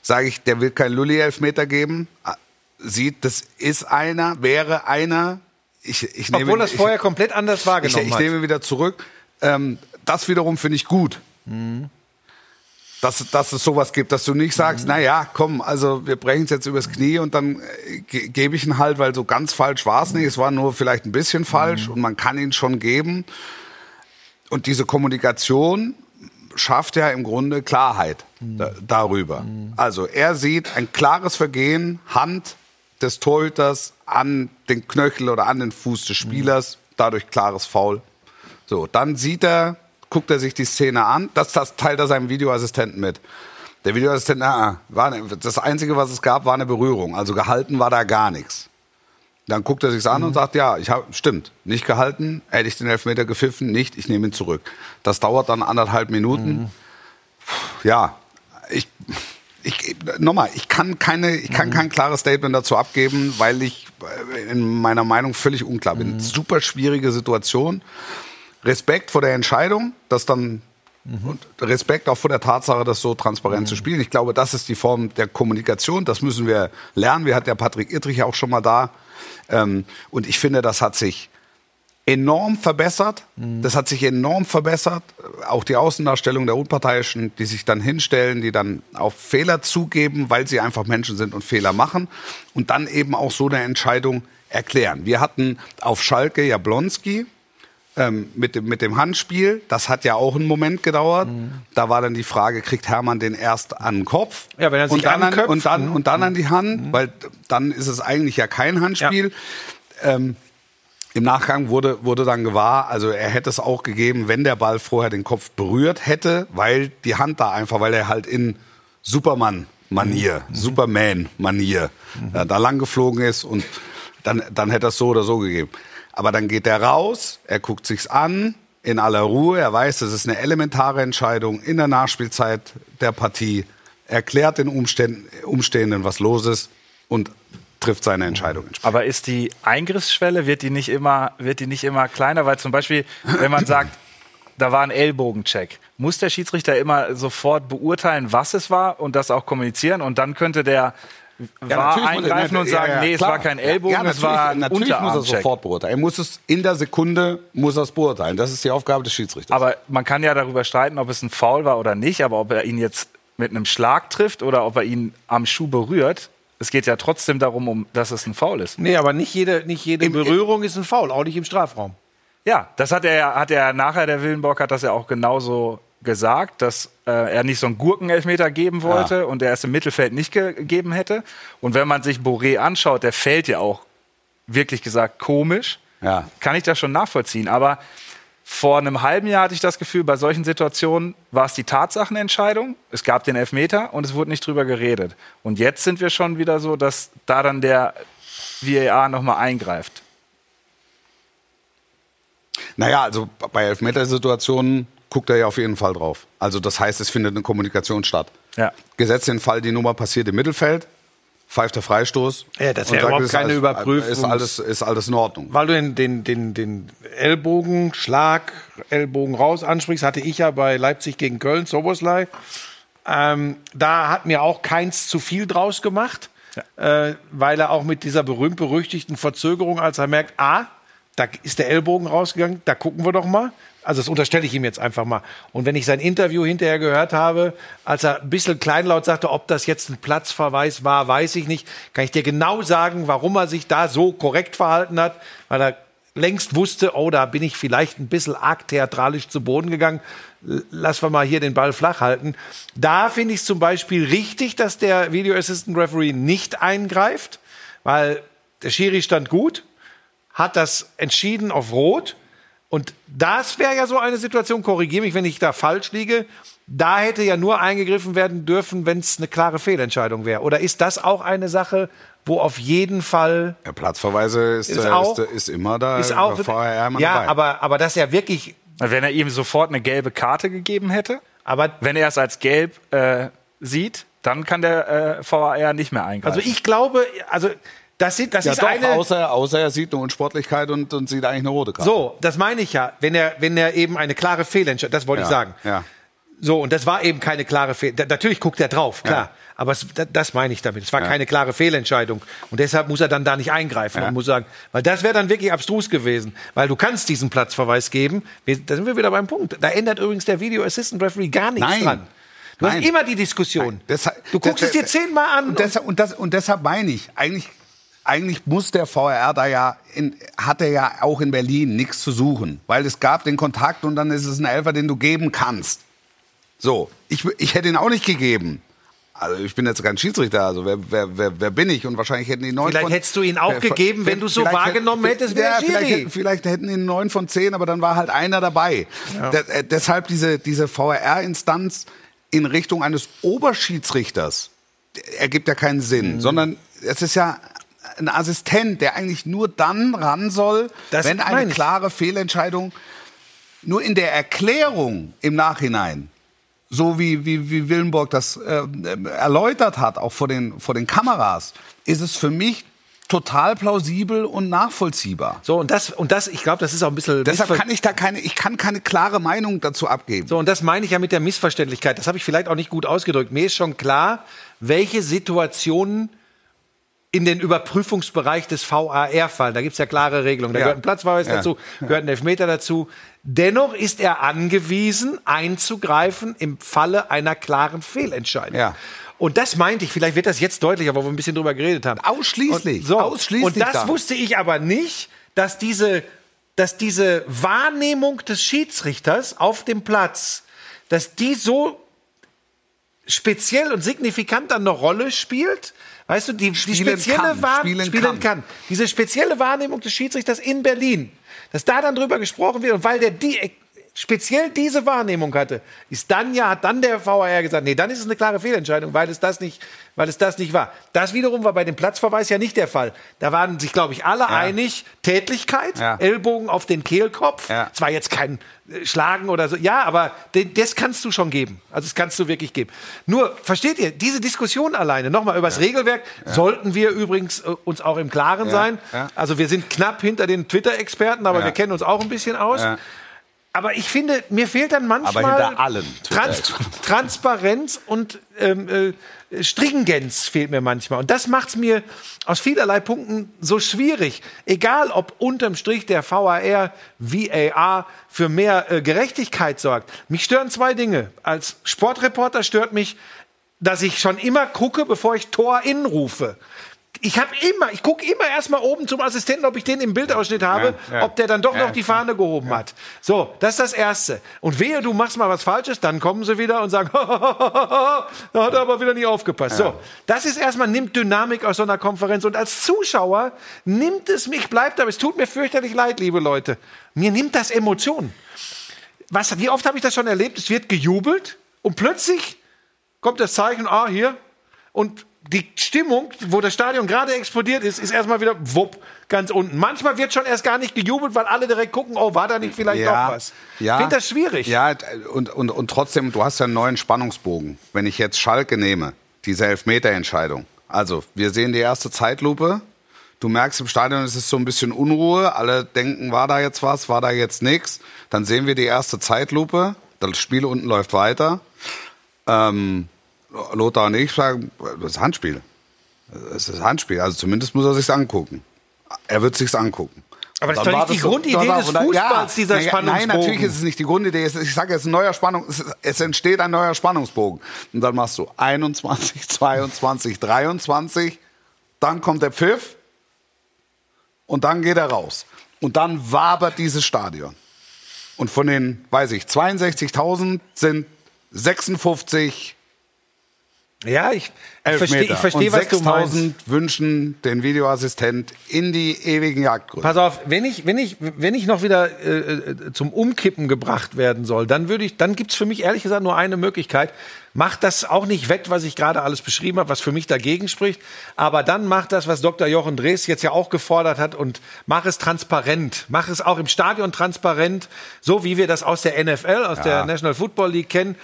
sage ich, der will keinen Lulli-Elfmeter geben. Ah, Sieht, das ist einer, wäre einer. Ich, ich nehme, Obwohl das ich- vorher komplett anders ich, wahrgenommen ich hat. nehme wieder zurück. Ähm, das wiederum finde ich gut. Dass, dass es sowas gibt, dass du nicht sagst, na ja, komm, also wir brechen es jetzt übers Knie und dann äh, ge gebe ich ihn halt, weil so ganz falsch war es nicht. Es war nur vielleicht ein bisschen falsch und man kann ihn schon geben. Und diese Kommunikation schafft ja im Grunde Klarheit da, darüber. Also er sieht ein klares Vergehen, Hand des Torhüters an den Knöchel oder an den Fuß des Spielers, dadurch klares Foul. So, dann sieht er, guckt er sich die Szene an, das, das teilt er seinem Videoassistenten mit. Der Videoassistent, na, war, ne- das Einzige, was es gab, war eine Berührung. Also gehalten war da gar nichts. Dann guckt er sich's an und sagt, ja, ich hab, stimmt, nicht gehalten, hätte ich den Elfmeter gepfiffen, nicht, ich nehme ihn zurück. Das dauert dann anderthalb Minuten. Ja, ich, ich, nochmal, ich kann keine, ich kann kein klares Statement dazu abgeben, weil ich äh, in meiner Meinung völlig unklar bin. Super schwierige Situation. Respekt vor der Entscheidung, das dann und Respekt auch vor der Tatsache, das so transparent zu spielen. Ich glaube, das ist die Form der Kommunikation. Das müssen wir lernen. Wir hatten ja Patrick Ittrich auch schon mal da. Ähm, und ich finde, das hat sich enorm verbessert. Das hat sich enorm verbessert. Auch die Außendarstellung der Unparteiischen, die sich dann hinstellen, die dann auch Fehler zugeben, weil sie einfach Menschen sind und Fehler machen. Und dann eben auch so eine Entscheidung erklären. Wir hatten auf Schalke Jablonski, ähm, mit, dem, mit dem Handspiel. Das hat ja auch einen Moment gedauert. Da war dann die Frage, kriegt Hermann den erst an den Kopf Ja, wenn er sich und, dann an, anköpft, und, dann, und dann an die Hand, weil dann ist es eigentlich ja kein Handspiel. Ähm, Im Nachgang wurde, wurde dann gewahr, also er hätte es auch gegeben, wenn der Ball vorher den Kopf berührt hätte, weil die Hand da einfach, weil er halt in Superman-Manier, Superman-Manier äh, da lang geflogen ist und dann, dann hätte er es so oder so gegeben. Aber dann geht er raus, er guckt sich's an, in aller Ruhe. Er weiß, das ist eine elementare Entscheidung in der Nachspielzeit der Partie. Erklärt den Umständen, Umstehenden, was los ist und trifft seine Entscheidung. Aber ist die Eingriffsschwelle, wird die nicht immer, wird die nicht immer kleiner? Weil zum Beispiel, wenn man sagt, da war ein Ellbogencheck, muss der Schiedsrichter immer sofort beurteilen, was es war und das auch kommunizieren und dann könnte der Ja, war natürlich muss er- eingreifen und ja, sagen, ja, nee, es klar. war kein Ellbogen, ja, es war ein natürlich muss er sofort beurteilen. Er muss es in der Sekunde muss er es beurteilen. Das ist die Aufgabe des Schiedsrichters. Aber man kann ja darüber streiten, ob es ein Foul war oder nicht, aber ob er ihn jetzt mit einem Schlag trifft oder ob er ihn am Schuh berührt, es geht ja trotzdem darum, um, dass es ein Foul ist. Nee, aber nicht jede, nicht jede Berührung ist ein Foul, auch nicht im Strafraum. Ja, das hat er, hat er nachher, der Willenborg hat das ja auch genauso gesagt, dass äh, er nicht so einen Gurkenelfmeter geben wollte und er es im Mittelfeld nicht gegeben hätte. Und wenn man sich Boré anschaut, der fällt ja auch, wirklich gesagt, komisch. Ja. Kann ich das schon nachvollziehen. Aber vor einem halben Jahr hatte ich das Gefühl, bei solchen Situationen war es die Tatsachenentscheidung. Es gab den Elfmeter und es wurde nicht drüber geredet. Und jetzt sind wir schon wieder so, dass da dann der VAR nochmal eingreift. Naja, also bei Elfmetersituationen guckt er ja auf jeden Fall drauf. Also das heißt, es findet eine Kommunikation statt. Ja. Gesetzt den Fall, die Nummer passiert im Mittelfeld, pfeift der Freistoß. Ja, das wäre überhaupt ist keine alles- Überprüfung. Ist alles, ist alles in Ordnung. Weil du den, den, den, den Ellbogen, Schlag, Ellbogen raus ansprichst, hatte ich ja bei Leipzig gegen Köln, Soboslai. Ähm, da hat mir auch keins zu viel draus gemacht, äh, weil er auch mit dieser berühmt-berüchtigten Verzögerung, als er merkt, ah, da ist der Ellbogen rausgegangen, da gucken wir doch mal. Also das unterstelle ich ihm jetzt einfach mal. Und wenn ich sein Interview hinterher gehört habe, als er ein bisschen kleinlaut sagte, ob das jetzt ein Platzverweis war, weiß ich nicht, kann ich dir genau sagen, warum er sich da so korrekt verhalten hat, weil er längst wusste, oh, da bin ich vielleicht ein bisschen arg theatralisch zu Boden gegangen. Lass wir mal hier den Ball flach halten. Da finde ich es zum Beispiel richtig, dass der Video Assistant Referee nicht eingreift, weil der Schiri stand gut, hat das entschieden auf Rot. Und das wäre ja so eine Situation, korrigiere mich, wenn ich da falsch liege, da hätte ja nur eingegriffen werden dürfen, wenn es eine klare Fehlentscheidung wäre. Oder ist das auch eine Sache, wo auf jeden Fall Ja, Platzverweise ist, Ist äh, auch- ist, ist immer da. ist auch ja, dabei. aber aber das ja wirklich, Wenn er ihm sofort eine gelbe Karte gegeben hätte, aber wenn er es als gelb äh, sieht, dann kann der äh, VAR nicht mehr eingreifen. also ich glaube, also das, sind, das ja, ist doch, eine außer, außer er sieht eine Unsportlichkeit und, und sieht eigentlich eine rote Karte. so, das meine ich ja, wenn er wenn er eben eine klare Fehlentscheidung, das wollte ja, ich sagen. Ja. So, und das war eben keine klare Fehlentscheidung. Natürlich guckt er drauf, klar. Ja. Aber es, da- das meine ich damit. Es war keine klare Fehlentscheidung. Und deshalb muss er dann da nicht eingreifen Ja. und muss sagen, weil das wäre dann wirklich abstrus gewesen. Weil du kannst diesen Platzverweis geben. Wir, da sind wir wieder beim Punkt. Da ändert übrigens der Video Assistant Referee gar nichts Nein. dran. Du Nein. hast immer die Diskussion. Deshalb- du guckst es dir das- zehnmal an. Und deshalb, und, das, und deshalb meine ich, eigentlich, eigentlich muss der VRR da ja, in, hat er ja auch in Berlin nichts zu suchen. Weil es gab den Kontakt und dann ist es ein Elfer, den du geben kannst. So, ich, ich hätte ihn auch nicht gegeben. Also ich bin jetzt kein Schiedsrichter, also wer, wer, wer, wer bin ich? Und wahrscheinlich hätten die neun Vielleicht von, hättest du ihn auch Äh, gegeben, wenn du so wahrgenommen hättest wie ja, vielleicht, vielleicht hätten ihn neun von zehn, aber dann war halt einer dabei. Da, äh, deshalb diese, diese VRR-Instanz in Richtung eines Oberschiedsrichters ergibt ja keinen Sinn, Mhm. sondern es ist ja ein Assistent, der eigentlich nur dann ran soll, Das wenn eine klare Fehlentscheidung nur in der Erklärung im Nachhinein, so wie, wie, wie Willenborg das äh, äh, erläutert hat, auch vor den, vor den Kameras, ist es für mich total plausibel und nachvollziehbar. so, und das, und das, ich glaube, das ist auch ein bisschen. Deshalb kann ich da keine, ich kann keine klare Meinung dazu abgeben. So, und das meine ich ja mit der Missverständlichkeit. Das habe ich vielleicht auch nicht gut ausgedrückt. Mir ist schon klar, welche Situationen in den Überprüfungsbereich des VAR fallen. Da gibt es ja klare Regelungen. Da Ja. gehört ein Platzverweis Ja. dazu, gehört ein Elfmeter dazu. Dennoch ist er angewiesen, einzugreifen im Falle einer klaren Fehlentscheidung. Ja. Und das meinte ich, vielleicht wird das jetzt deutlicher, wo wir ein bisschen drüber geredet haben. Ausschließlich, Und, so. ausschließlich Und das da. wusste ich aber nicht, dass diese, dass diese Wahrnehmung des Schiedsrichters auf dem Platz, dass die so speziell und signifikant dann eine Rolle spielt. Weißt du, die, die spezielle kann, Wahr- spielen kann. kann. Diese spezielle Wahrnehmung des Schiedsrichters in Berlin, dass da dann drüber gesprochen wird und weil der die speziell diese Wahrnehmung hatte, ist dann ja, hat dann der VAR gesagt, nee, dann ist es eine klare Fehlentscheidung, weil es das nicht, weil es das nicht war. Das wiederum war bei dem Platzverweis ja nicht der Fall. Da waren sich, glaube ich, alle einig, Tätlichkeit, Ja. Ellbogen auf den Kehlkopf. Ja. Es war jetzt kein äh, Schlagen oder so. Ja, aber den, das kannst du schon geben. Also das kannst du wirklich geben. Nur, versteht ihr, diese Diskussion alleine, nochmal über das Regelwerk, sollten wir übrigens äh, uns auch im Klaren sein. Ja. Also wir sind knapp hinter den Twitter-Experten, aber Ja. wir kennen uns auch ein bisschen aus. Aber ich finde, mir fehlt dann manchmal Trans. Transparenz und ähm, äh, Stringenz fehlt mir manchmal. Und das macht es mir aus vielerlei Punkten so schwierig. Egal, ob unterm Strich der VAR, VAR für mehr äh, Gerechtigkeit sorgt. Mich stören zwei Dinge. Als Sportreporter stört mich, dass ich schon immer gucke, bevor ich Tor in rufe. Ich habe immer, ich gucke immer erstmal oben zum Assistenten, ob ich den im Bildausschnitt habe, Ja, ja. ob der dann doch Ja, noch die Fahne gehoben hat. So, das ist das Erste. Und wehe, du machst mal was Falsches, dann kommen sie wieder und sagen, da hat er aber wieder nicht aufgepasst. So, das ist erstmal, nimmt Dynamik aus so einer Konferenz. Und als Zuschauer nimmt es mich, bleibt aber, es tut mir fürchterlich leid, liebe Leute. Mir nimmt das Emotionen. Was, wie oft habe ich das schon erlebt? Es wird gejubelt und plötzlich kommt das Zeichen, ah, hier. Und die Stimmung, wo das Stadion gerade explodiert ist, ist erstmal wieder wupp, ganz unten. Manchmal wird schon erst gar nicht gejubelt, weil alle direkt gucken, oh, war da nicht vielleicht doch was? Ja, Ich finde das schwierig. Ja, und, und, und trotzdem, du hast ja einen neuen Spannungsbogen. Wenn ich jetzt Schalke nehme, diese Elfmeterentscheidung. Also, wir sehen die erste Zeitlupe. Du merkst im Stadion, es ist so ein bisschen Unruhe. Alle denken, war da jetzt was, war da jetzt nichts. Dann sehen wir die erste Zeitlupe. Das Spiel unten läuft weiter. Ähm, Lothar und ich sagen, das ist Handspiel. Das ist Handspiel. Also zumindest muss er sich's angucken. Er wird sich's angucken. Aber das ist doch nicht die Grundidee des Fußballs, dieser naja, Nein, Spannungsbogen. natürlich ist es nicht die Grundidee. Ich sage, es ist ein neuer Spannung, es, es entsteht ein neuer Spannungsbogen. Und dann machst du 21, 22, 23, dann kommt der Pfiff und dann geht er raus. Und dann wabert dieses Stadion. Und von den, weiß ich, 62.000 sind 56 Ja, ich, ich verstehe, ich verstehe was du meinst. 6.000 wünschen den Videoassistent in die ewigen Jagdgründe. Pass auf, wenn ich, wenn ich, wenn ich noch wieder äh, äh, zum Umkippen gebracht werden soll, dann würde ich, dann gibt's für mich ehrlich gesagt nur eine Möglichkeit. Macht das auch nicht wett, was ich gerade alles beschrieben habe, was für mich dagegen spricht. Aber dann macht das, was Dr. Jochen Drees jetzt ja auch gefordert hat und mach es transparent. Mach es auch im Stadion transparent, so wie wir das aus der NFL, aus der National Football League kennen.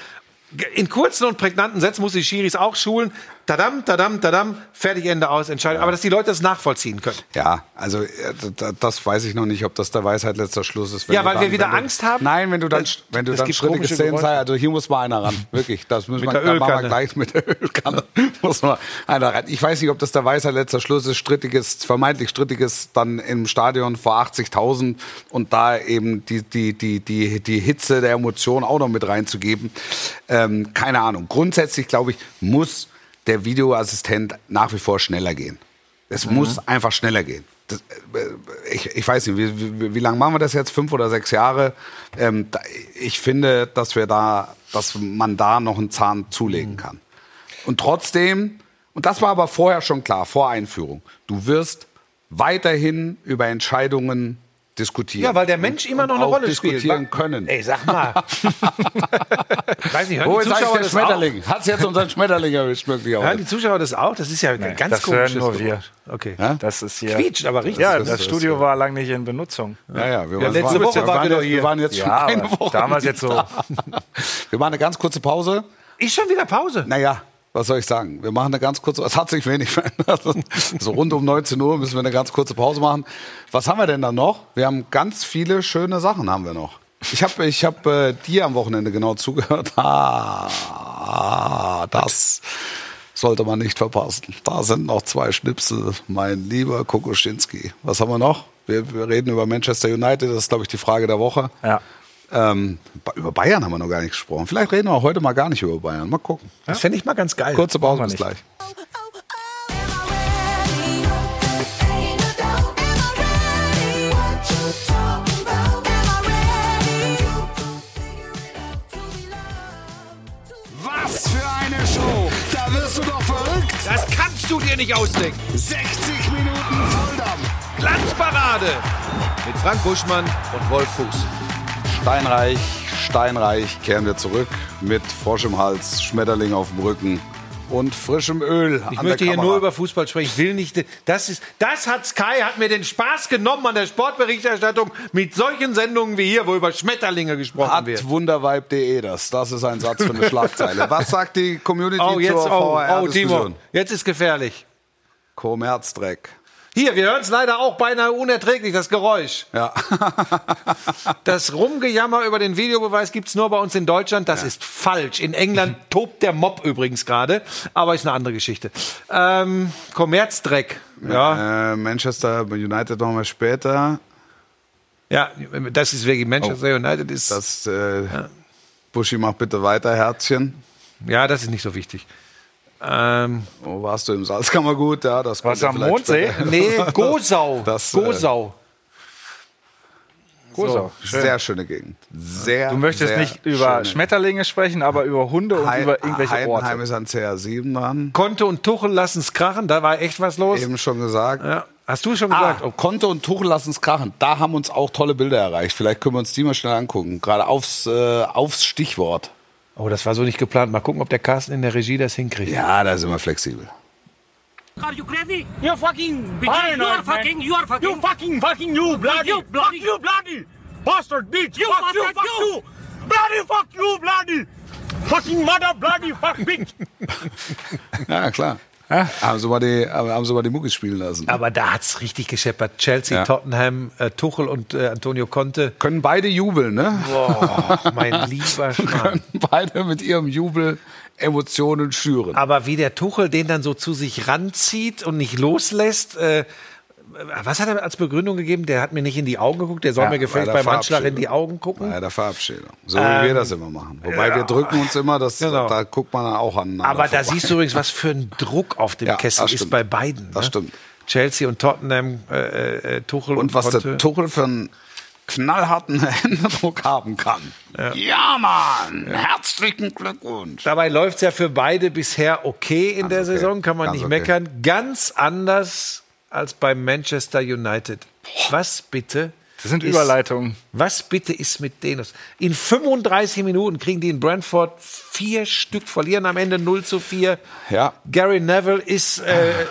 In kurzen und prägnanten Sätzen muss die Schiris auch schulen. Tadam, tadam, tadam, fertig, Ende aus, Entscheidung. Aber dass die Leute das nachvollziehen können. Ja, also äh, da- das weiß ich noch nicht, ob das der Weisheit letzter Schluss ist. Ja, weil wir wieder du, Angst haben? Nein, wenn du dann, Das- wenn du dann komische Szenen zeigst, also hier muss mal einer ran, wirklich. Das müssen wir, da machen wir gleich mit der Ölkanne. muss mal einer ran. Ich weiß nicht, ob das der Weisheit letzter Schluss ist, strittiges, vermeintlich strittiges dann im Stadion vor 80.000 und da eben die, die, die, die, die Hitze der Emotion auch noch mit reinzugeben. Ähm, keine Ahnung. Grundsätzlich, glaube ich, muss der Videoassistent nach wie vor schneller gehen. Es muss einfach schneller gehen. Das, äh, ich, ich weiß nicht, wie, wie, wie lange machen wir das jetzt? Fünf oder sechs Jahre? Ähm, ich finde, dass wir da, dass man da noch einen Zahn zulegen kann. Und trotzdem, und das war aber vorher schon klar, vor Einführung, du wirst weiterhin über Entscheidungen diskutieren. Ja, weil der Mensch Und- immer noch eine Rolle spielt. diskutieren können. Ey, sag mal. Weiß nicht, hören Wo die Zuschauer der das Schmetterling? Hat's jetzt unseren Schmetterling erwischt, auch? Hören möglicherweise? die Zuschauer das auch? Das ist ja ein ganz das hören nur wir. Okay. Das ist hier. Quietscht aber richtig. Ja, Das das ist- Studio war lang nicht in Benutzung. Ja, ja, wir Ja, letzte waren, Woche wir waren wir doch hier. wir waren jetzt schon Ja, eine aber Woche. damals jetzt so. Wir machen eine ganz kurze Pause. Ist schon wieder Pause. Naja, was soll ich sagen? Wir machen eine ganz kurze, es hat sich wenig verändert. So rund um 19 Uhr müssen wir eine ganz kurze Pause machen. Was haben wir denn dann noch? Wir haben ganz viele schöne Sachen haben wir noch. Ich habe ich hab, äh, dir am Wochenende genau zugehört. Ah, das sollte man nicht verpassen. Da sind noch zwei Schnipsel, mein lieber Kokoschinski. Was haben wir noch? Wir, wir reden über Manchester United, das ist, glaube ich, die Frage der Woche. Ja. Ähm, über Bayern haben wir noch gar nicht gesprochen. Vielleicht reden wir heute mal gar nicht über Bayern. Mal gucken. Das fände ich mal ganz geil. Kurze Pause, bis gleich. Was für eine Show! Da wirst du doch verrückt! Das kannst du dir nicht ausdenken. 60 Minuten Volldampf! Glanzparade mit Frank Buschmann und Wolf Fuß. Steinreich, steinreich kehren wir zurück mit Frosch im Hals, Schmetterling auf dem Rücken und frischem Öl. Ich möchte hier nur über Fußball sprechen. Ich will nicht. Das ist, das hat Sky hat mir den Spaß genommen an der Sportberichterstattung mit solchen Sendungen wie hier, wo über Schmetterlinge gesprochen Hat wird. wundervibe.de das. Das ist ein Satz für eine Schlagzeile. Was sagt die Community Oh, jetzt, zur oh, oh, Timo, VR-Diskussion? jetzt ist gefährlich. Kommerzdreck. Hier, wir hören es leider auch beinahe unerträglich, das Geräusch. Ja. Das Rumgejammer über den Videobeweis gibt's nur bei uns in Deutschland. Das ist falsch. In England tobt der Mob übrigens gerade, aber ist eine andere Geschichte. Ähm, Kommerzdreck. Ja, Äh, Manchester United nochmal später. ja, das ist wirklich Manchester United ist. Das äh, Buschi macht bitte weiter, Herzchen. ja, das ist nicht so wichtig. Ähm, Wo warst du im Salzkammergut? Ja, das Was am Mondsee? später. nee, Gosau. Das, äh, Gosau. Gosau. Schön. Sehr schöne Gegend. Sehr, Du möchtest sehr nicht über schöne- Schmetterlinge sprechen, aber über Hunde und Hei- über irgendwelche Heidenheim Orte. ist an CR7 dran. Konte und Tuchel lassen es krachen, da war echt was los. Eben schon gesagt. Ja. Hast du schon Ah, gesagt? Oh, Konto und Tuchel lassen es krachen. Da haben uns auch tolle Bilder erreicht. Vielleicht können wir uns die mal schnell angucken. Gerade aufs, äh, aufs Stichwort. Oh, das war so nicht geplant. Mal gucken, ob der Carsten in der Regie das hinkriegt. Ja, da sind wir flexibel. Are you crazy? You're fucking paranoid, you are fucking, you are fucking. You fucking, fucking you, bloody. You bloody- Fuck you, bloody. Bastard, bitch. You fuck you, fuck you. you. Bloody, fuck you, bloody. Fucking mother, bloody, fuck, bitch. Ja, klar. Haben, sie mal die, haben sie mal die Muckis spielen lassen. Aber da hat's richtig gescheppert. Chelsea, Ja. Tottenham, äh, Tuchel und äh, Antonio Conte. Können beide jubeln, ne? Boah, mein lieber Schmarrn. Können beide mit ihrem Jubel Emotionen schüren. Aber wie der Tuchel den dann so zu sich ranzieht und nicht loslässt, äh, was hat er als Begründung gegeben? Der hat mir nicht in die Augen geguckt, der soll Ja, mir gefällt beim Anschlag in die Augen gucken. Bei der Verabschiedung. So wie wir das immer machen. Wobei wir drücken uns immer, das, Genau. da guckt man auch an. Aber da siehst du übrigens, was für ein Druck auf dem Ja, Kessel das ist bei beiden. Das ne? stimmt. Chelsea und Tottenham, äh, äh, Tuchel und, Und was Conte. der Tuchel für einen knallharten Händedruck haben kann. Ja, Mann! Herzlichen Glückwunsch! Dabei läuft's ja für beide bisher okay in der okay. Saison, kann man Ganz nicht okay. meckern. Ganz anders als bei Manchester United. Was bitte? Das sind ist- Überleitungen. Was bitte ist mit denen? los? In 35 Minuten kriegen die in Brentford vier Stück, verlieren am Ende 0 zu 4. Ja. Gary Neville ist äh,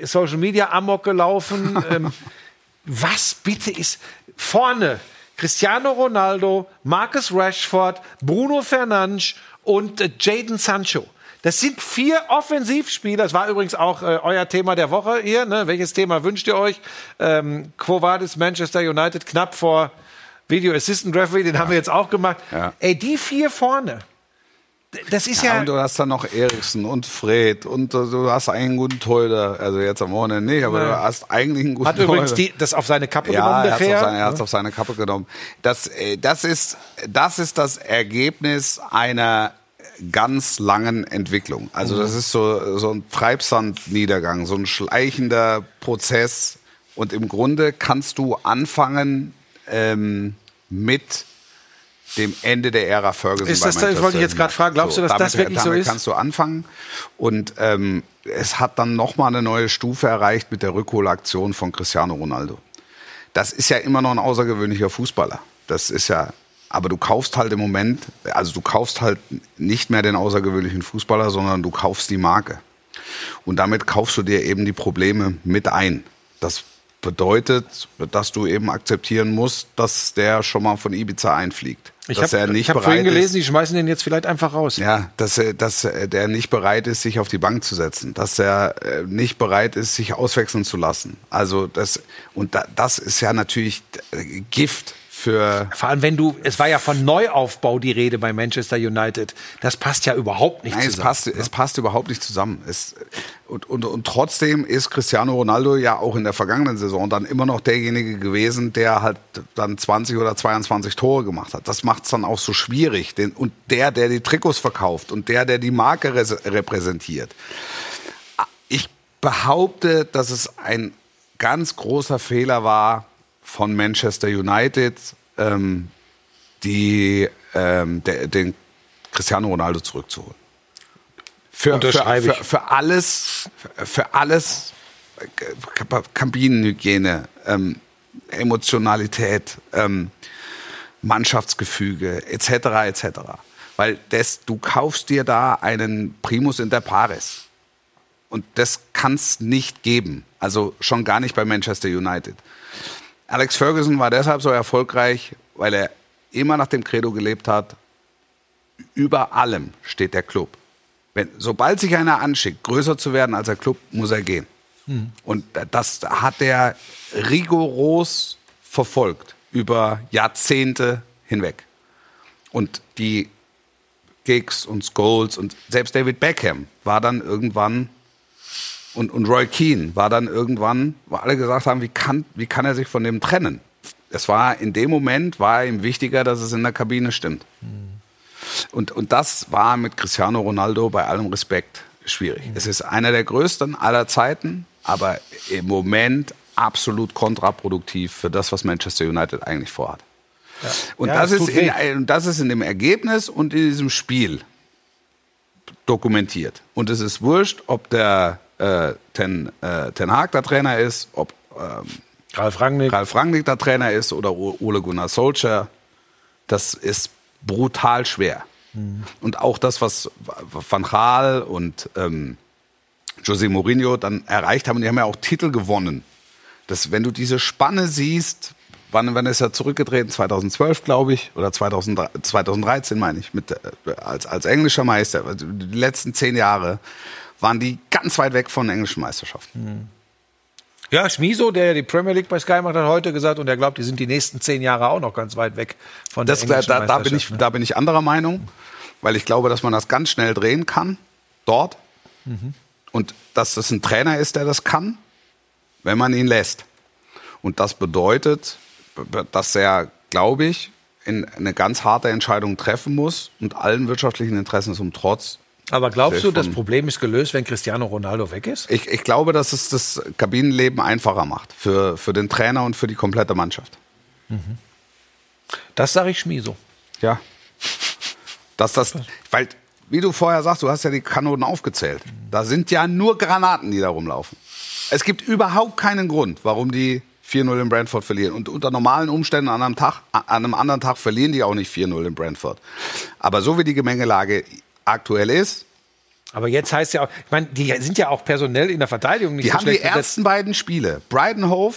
äh, Social Media Amok gelaufen. ähm, was bitte ist vorne? Cristiano Ronaldo, Marcus Rashford, Bruno Fernandes und äh, Jaden Sancho. Das sind vier Offensivspieler. Das war übrigens auch äh, euer Thema der Woche hier. Ne? Welches Thema wünscht ihr euch? Ähm, Quo Vadis Manchester United knapp vor Video Assistant Referee, den haben wir jetzt auch gemacht. Ja. Ey, die vier vorne. Das ist Ja, ja, und du hast dann noch Eriksen und Fred und äh, du hast einen guten Torhüter. Also jetzt am Wochenende nicht, aber Nein. du hast eigentlich einen guten hat übrigens Torhüter. die, das auf seine Kappe Ja, genommen, er hat es auf, auf seine Kappe genommen. Das, äh, das, ist, das ist das Ergebnis einer ganz langen Entwicklung. Also das ist so, so ein Treibsandniedergang, so ein schleichender Prozess. Und im Grunde kannst du anfangen ähm, mit dem Ende der Ära Ferguson. Ist das- das wollte ich jetzt grad fragen. Glaubst du, dass damit, das wirklich so ist? kannst du anfangen. Und ähm, es hat dann nochmal eine neue Stufe erreicht mit der Rückholaktion von Cristiano Ronaldo. Das ist ja immer noch ein außergewöhnlicher Fußballer. Das ist ja, aber du kaufst halt im Moment, also du kaufst halt nicht mehr den außergewöhnlichen Fußballer, sondern du kaufst die Marke. Und damit kaufst du dir eben die Probleme mit ein. Das bedeutet, dass du eben akzeptieren musst, dass der schon mal von Ibiza einfliegt. Ich dass er nicht hab vorhin gelesen, ist, die schmeißen den jetzt vielleicht einfach raus. ja, dass, er- dass er- der nicht bereit ist, sich auf die Bank zu setzen, dass er äh, nicht bereit ist, sich auswechseln zu lassen. Also das und da, das ist ja natürlich äh, Gift für Vor allem, wenn du, es war ja von Neuaufbau die Rede bei Manchester United. Das passt ja überhaupt nicht Nein, es zusammen. passt, es passt überhaupt nicht zusammen. Es, und, und, und trotzdem ist Cristiano Ronaldo ja auch in der vergangenen Saison dann immer noch derjenige gewesen, der halt dann 20 oder 22 Tore gemacht hat. Das macht es dann auch so schwierig. Den, und der, der die Trikots verkauft und der, der die Marke repräsentiert. Ich behaupte, dass es ein ganz großer Fehler war von Manchester United, ähm, die, ähm, der, den Cristiano Ronaldo zurückzuholen. Für, für, für, für alles, für, alles, Kabinenhygiene, ähm, Emotionalität, ähm, Mannschaftsgefüge etc. etc. Weil das, du kaufst dir da einen Primus inter pares. Und das kann es nicht geben. Also schon gar nicht bei Manchester United. Alex Ferguson war deshalb so erfolgreich, weil er immer nach dem Credo gelebt hat, über allem steht der Club. Wenn, sobald sich einer anschickt, größer zu werden als der Club, muss er gehen. Und das hat er rigoros verfolgt über Jahrzehnte hinweg. Und die Gigs und Scholes und selbst David Beckham war dann irgendwann und, und Roy Keane war dann irgendwann, wo alle gesagt haben, wie kann, wie kann er sich von dem trennen? Es war in dem Moment war ihm wichtiger, dass es in der Kabine stimmt. Und, und das war mit Cristiano Ronaldo bei allem Respekt schwierig. Es ist einer der größten aller Zeiten, aber im Moment absolut kontraproduktiv für das, was Manchester United eigentlich vorhat. Und Ja, das, das ist in, das ist in dem Ergebnis und in diesem Spiel dokumentiert. Und es ist wurscht, ob der äh, Ten, äh, Ten Hag der Trainer ist, ob ähm, Ralf Rangnick. Ralf Rangnick der Trainer ist oder Ole Gunnar Solskjaer. Das ist brutal schwer. Und auch das, was Van Gaal und ähm, José Mourinho dann erreicht haben, die haben ja auch Titel gewonnen. Das, wenn du diese Spanne siehst, wann, wann ist er zurückgetreten? 2012, glaube ich, oder 2003, 2013 meine ich, mit, äh, als, als englischer Meister. Also Die letzten zehn Jahre waren die ganz weit weg von englischen Meisterschaften. Ja, Schmiso, der ja die Premier League bei Sky macht, hat heute gesagt, und er glaubt, die sind die nächsten zehn Jahre auch noch ganz weit weg von der Das, da, englischen da, da, bin ich, ne? da bin ich anderer Meinung, weil ich glaube, dass man das ganz schnell drehen kann, dort. Und dass das ein Trainer ist, der das kann, wenn man ihn lässt. Und das bedeutet, dass er, glaube ich, in eine ganz harte Entscheidung treffen muss und allen wirtschaftlichen Interessen zum Trotz. Aber glaubst du, das Problem ist gelöst, wenn Cristiano Ronaldo weg ist? Ich, ich glaube, dass es das Kabinenleben einfacher macht für, für den Trainer und für die komplette Mannschaft. Das sage ich Schmiso. Ja. Dass das, weil, wie du vorher sagst, du hast ja die Kanonen aufgezählt. Da sind ja nur Granaten, die da rumlaufen. Es gibt überhaupt keinen Grund, warum die 4-0 in Brentford verlieren. Und unter normalen Umständen an einem, Tag, an einem anderen Tag verlieren die auch nicht 4-0 in Brentford. Aber so wie die Gemengelage aktuell ist, Aber jetzt heißt ja auch, ich meine, die sind ja auch personell in der Verteidigung nicht die so haben die schlecht besetzt. ersten beiden Spiele, Brighton Hove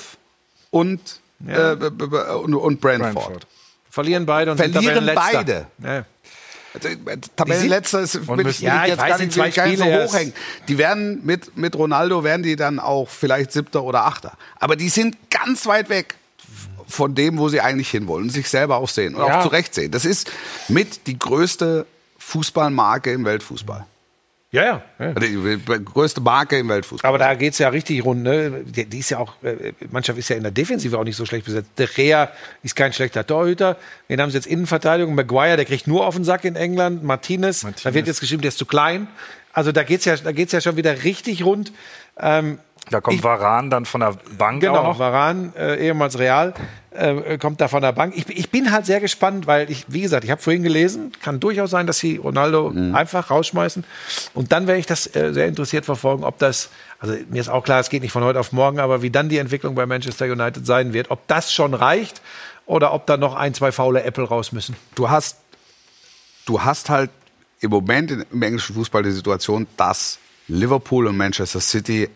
und, äh, b- b- und, und Brentford. Brentford. Verlieren beide und Verlieren beide. Ja. Also, äh, Tabellenletzter ist will ich, müssen- will Ja, ich jetzt weiß, gar nicht, zwei will ich gar nicht so Spiele erst. hochhängen. Die werden mit, mit Ronaldo werden die dann auch vielleicht Siebter oder Achter. Aber die sind ganz weit weg von dem, wo sie eigentlich hinwollen und sich selber auch sehen und Ja. auch zurecht sehen. Das ist mit die größte Fußballmarke im Weltfußball. Ja, ja. ja. Die größte Marke im Weltfußball. Aber da geht's ja richtig rund. Ne? Die, die ist ja auch, äh, Mannschaft ist ja in der Defensive auch nicht so schlecht besetzt. De Gea ist kein schlechter Torhüter. Wen haben sie jetzt Innenverteidigung? Maguire, der kriegt nur auf den Sack in England. Martinez, da wird jetzt geschrieben, der ist zu klein. Also da geht's ja, da geht's ja schon wieder richtig rund. Ähm, Da kommt Ich- Varan dann von der Bank auch Genau, noch. Varan, äh, ehemals Real, äh, kommt da von der Bank. Ich, ich bin halt sehr gespannt, weil ich, wie gesagt, ich habe vorhin gelesen, kann durchaus sein, dass sie Ronaldo Mhm. einfach rausschmeißen. Und dann werde ich das äh, sehr interessiert verfolgen, ob das, also mir ist auch klar, es geht nicht von heute auf morgen, aber wie dann die Entwicklung bei Manchester United sein wird, ob das schon reicht oder ob da noch ein, zwei faule Äpfel raus müssen. du hast, du hast halt im Moment im englischen Fußball die Situation, dass Liverpool und Manchester City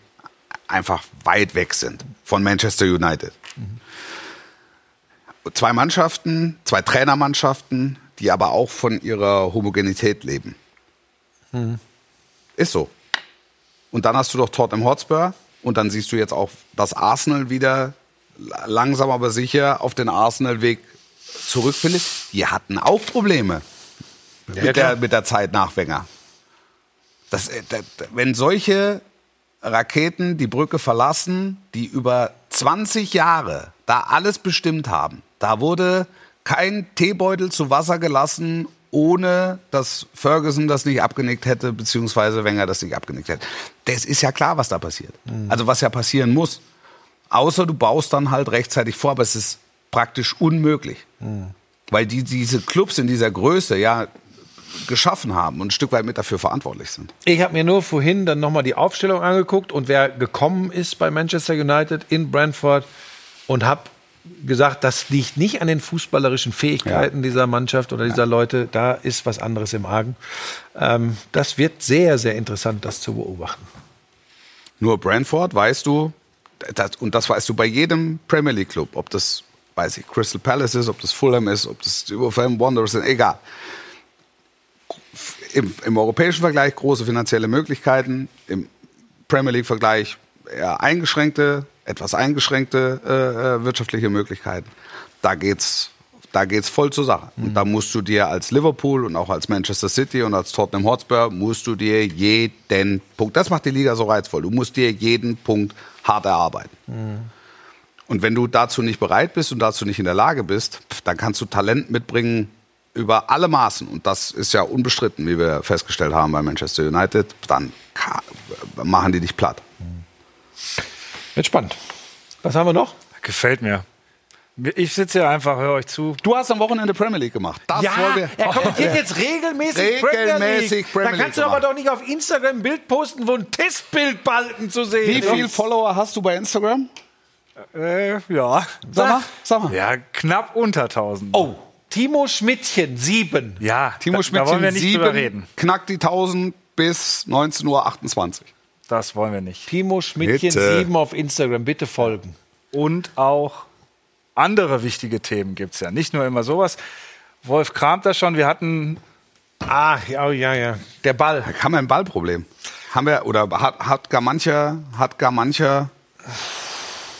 einfach weit weg sind von Manchester United. Zwei Mannschaften, zwei Trainermannschaften, die aber auch von ihrer Homogenität leben. Ist so. Und dann hast du doch Tottenham Hotspur und dann siehst du jetzt auch, dass Arsenal wieder langsam aber sicher auf den Arsenal-Weg zurückfindet. Die hatten auch Probleme mit, der, mit der Zeit nach Wenger. Das, äh, da- da- wenn solche Raketen die Brücke verlassen, die über 20 Jahre da alles bestimmt haben, da wurde kein Teebeutel zu Wasser gelassen, ohne dass Ferguson das nicht abgenickt hätte, beziehungsweise Wenger das nicht abgenickt hätte. Das ist ja klar, was da passiert. Also was ja passieren muss. Außer du baust dann halt rechtzeitig vor, aber es ist praktisch unmöglich. Weil die diese Clubs in dieser Größe ja geschaffen haben und ein Stück weit mit dafür verantwortlich sind. Ich habe mir nur vorhin dann nochmal die Aufstellung angeguckt und wer gekommen ist bei Manchester United in Brentford und habe gesagt, das liegt nicht an den fußballerischen Fähigkeiten dieser Mannschaft oder dieser Leute. Da ist was anderes im Argen. Ähm, das wird sehr, sehr interessant, das zu beobachten. Nur Brentford, weißt du, das, und das weißt du bei jedem Premier League Club, ob das, weiß ich, Crystal Palace ist, ob das Fulham ist, ob das Wolverhampton Wanderers sind, egal. Im, Im europäischen Vergleich große finanzielle Möglichkeiten, im Premier League Vergleich eher eingeschränkte, etwas eingeschränkte äh, äh, wirtschaftliche Möglichkeiten. Da geht's da geht's voll zur Sache. Und da musst du dir als Liverpool und auch als Manchester City und als Tottenham Hotspur musst du dir jeden Punkt, das macht die Liga so reizvoll. Du musst dir jeden Punkt hart erarbeiten. Und wenn du dazu nicht bereit bist und dazu nicht in der Lage bist, dann kannst du Talent mitbringen über alle Maßen. Und das ist ja unbestritten, wie wir festgestellt haben bei Manchester United. Dann machen die dich platt. Wird spannend. Was haben wir noch? Gefällt mir. Ich sitze hier einfach, höre euch zu. Du hast am Wochenende Premier League gemacht. Das wollen wir. er kommentiert jetzt regelmäßig, Regelmäßig Premier Premier League. Da kannst League du aber gemacht. doch nicht auf Instagram ein Bild posten, wo ein Testbildbalken zu sehen Wie ist. viele Follower hast du bei Instagram? Äh, ja. Sag mal, sag mal. Ja, knapp unter 1000. Oh, Timo Schmidtchen, sieben. Ja, Timo da, da wollen wir Schmidtchen, nicht drüber sieben, reden. knackt die 1000 bis 19.28 Uhr. Das wollen wir nicht. Timo Schmidtchen, Bitte. sieben auf Instagram. Bitte folgen. Und auch andere wichtige Themen gibt es ja. Nicht nur immer sowas. Wolf kramt das schon. Wir hatten Ah, ja, oh, ja, ja. Der Ball. Da haben wir ein Ballproblem. Haben wir, oder hat, hat gar mancher, hat gar mancher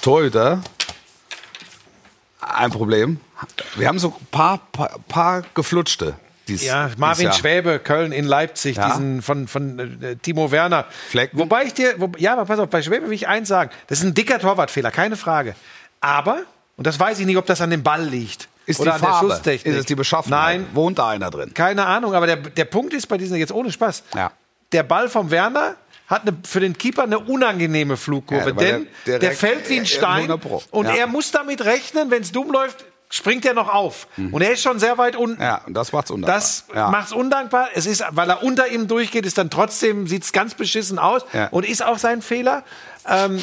Torhüter ein Problem. Wir haben so ein paar, paar, paar geflutschte. Dies, Ja, Marvin Jahr. Schwäbe, Köln in Leipzig, Ja. diesen von, von äh, Timo Werner. Flecken. Wobei ich dir, wo, ja, aber pass auf, bei Schwäbe will ich eins sagen. Das ist ein dicker Torwartfehler, keine Frage. Aber, und das weiß ich nicht, ob das an dem Ball liegt. Ist oder die an der Farbe, Schusstechnik. ist es die Beschaffenheit? Nein, Wohnt da einer drin? keine Ahnung. Aber der, der Punkt ist bei diesen, jetzt ohne Spaß, Ja. der Ball vom Werner hat eine, für den Keeper eine unangenehme Flugkurve, Ja, denn der- der, der- fällt wie ein Stein 100 Pro. und er muss damit rechnen, wenn es dumm läuft, springt er noch auf. Und er ist schon sehr weit unten. Mhm. Ja, und das macht's undankbar. Das ja. macht's undankbar. Es ist, weil er unter ihm durchgeht, ist dann trotzdem sieht's ganz beschissen aus Ja. und ist auch sein Fehler. Ähm,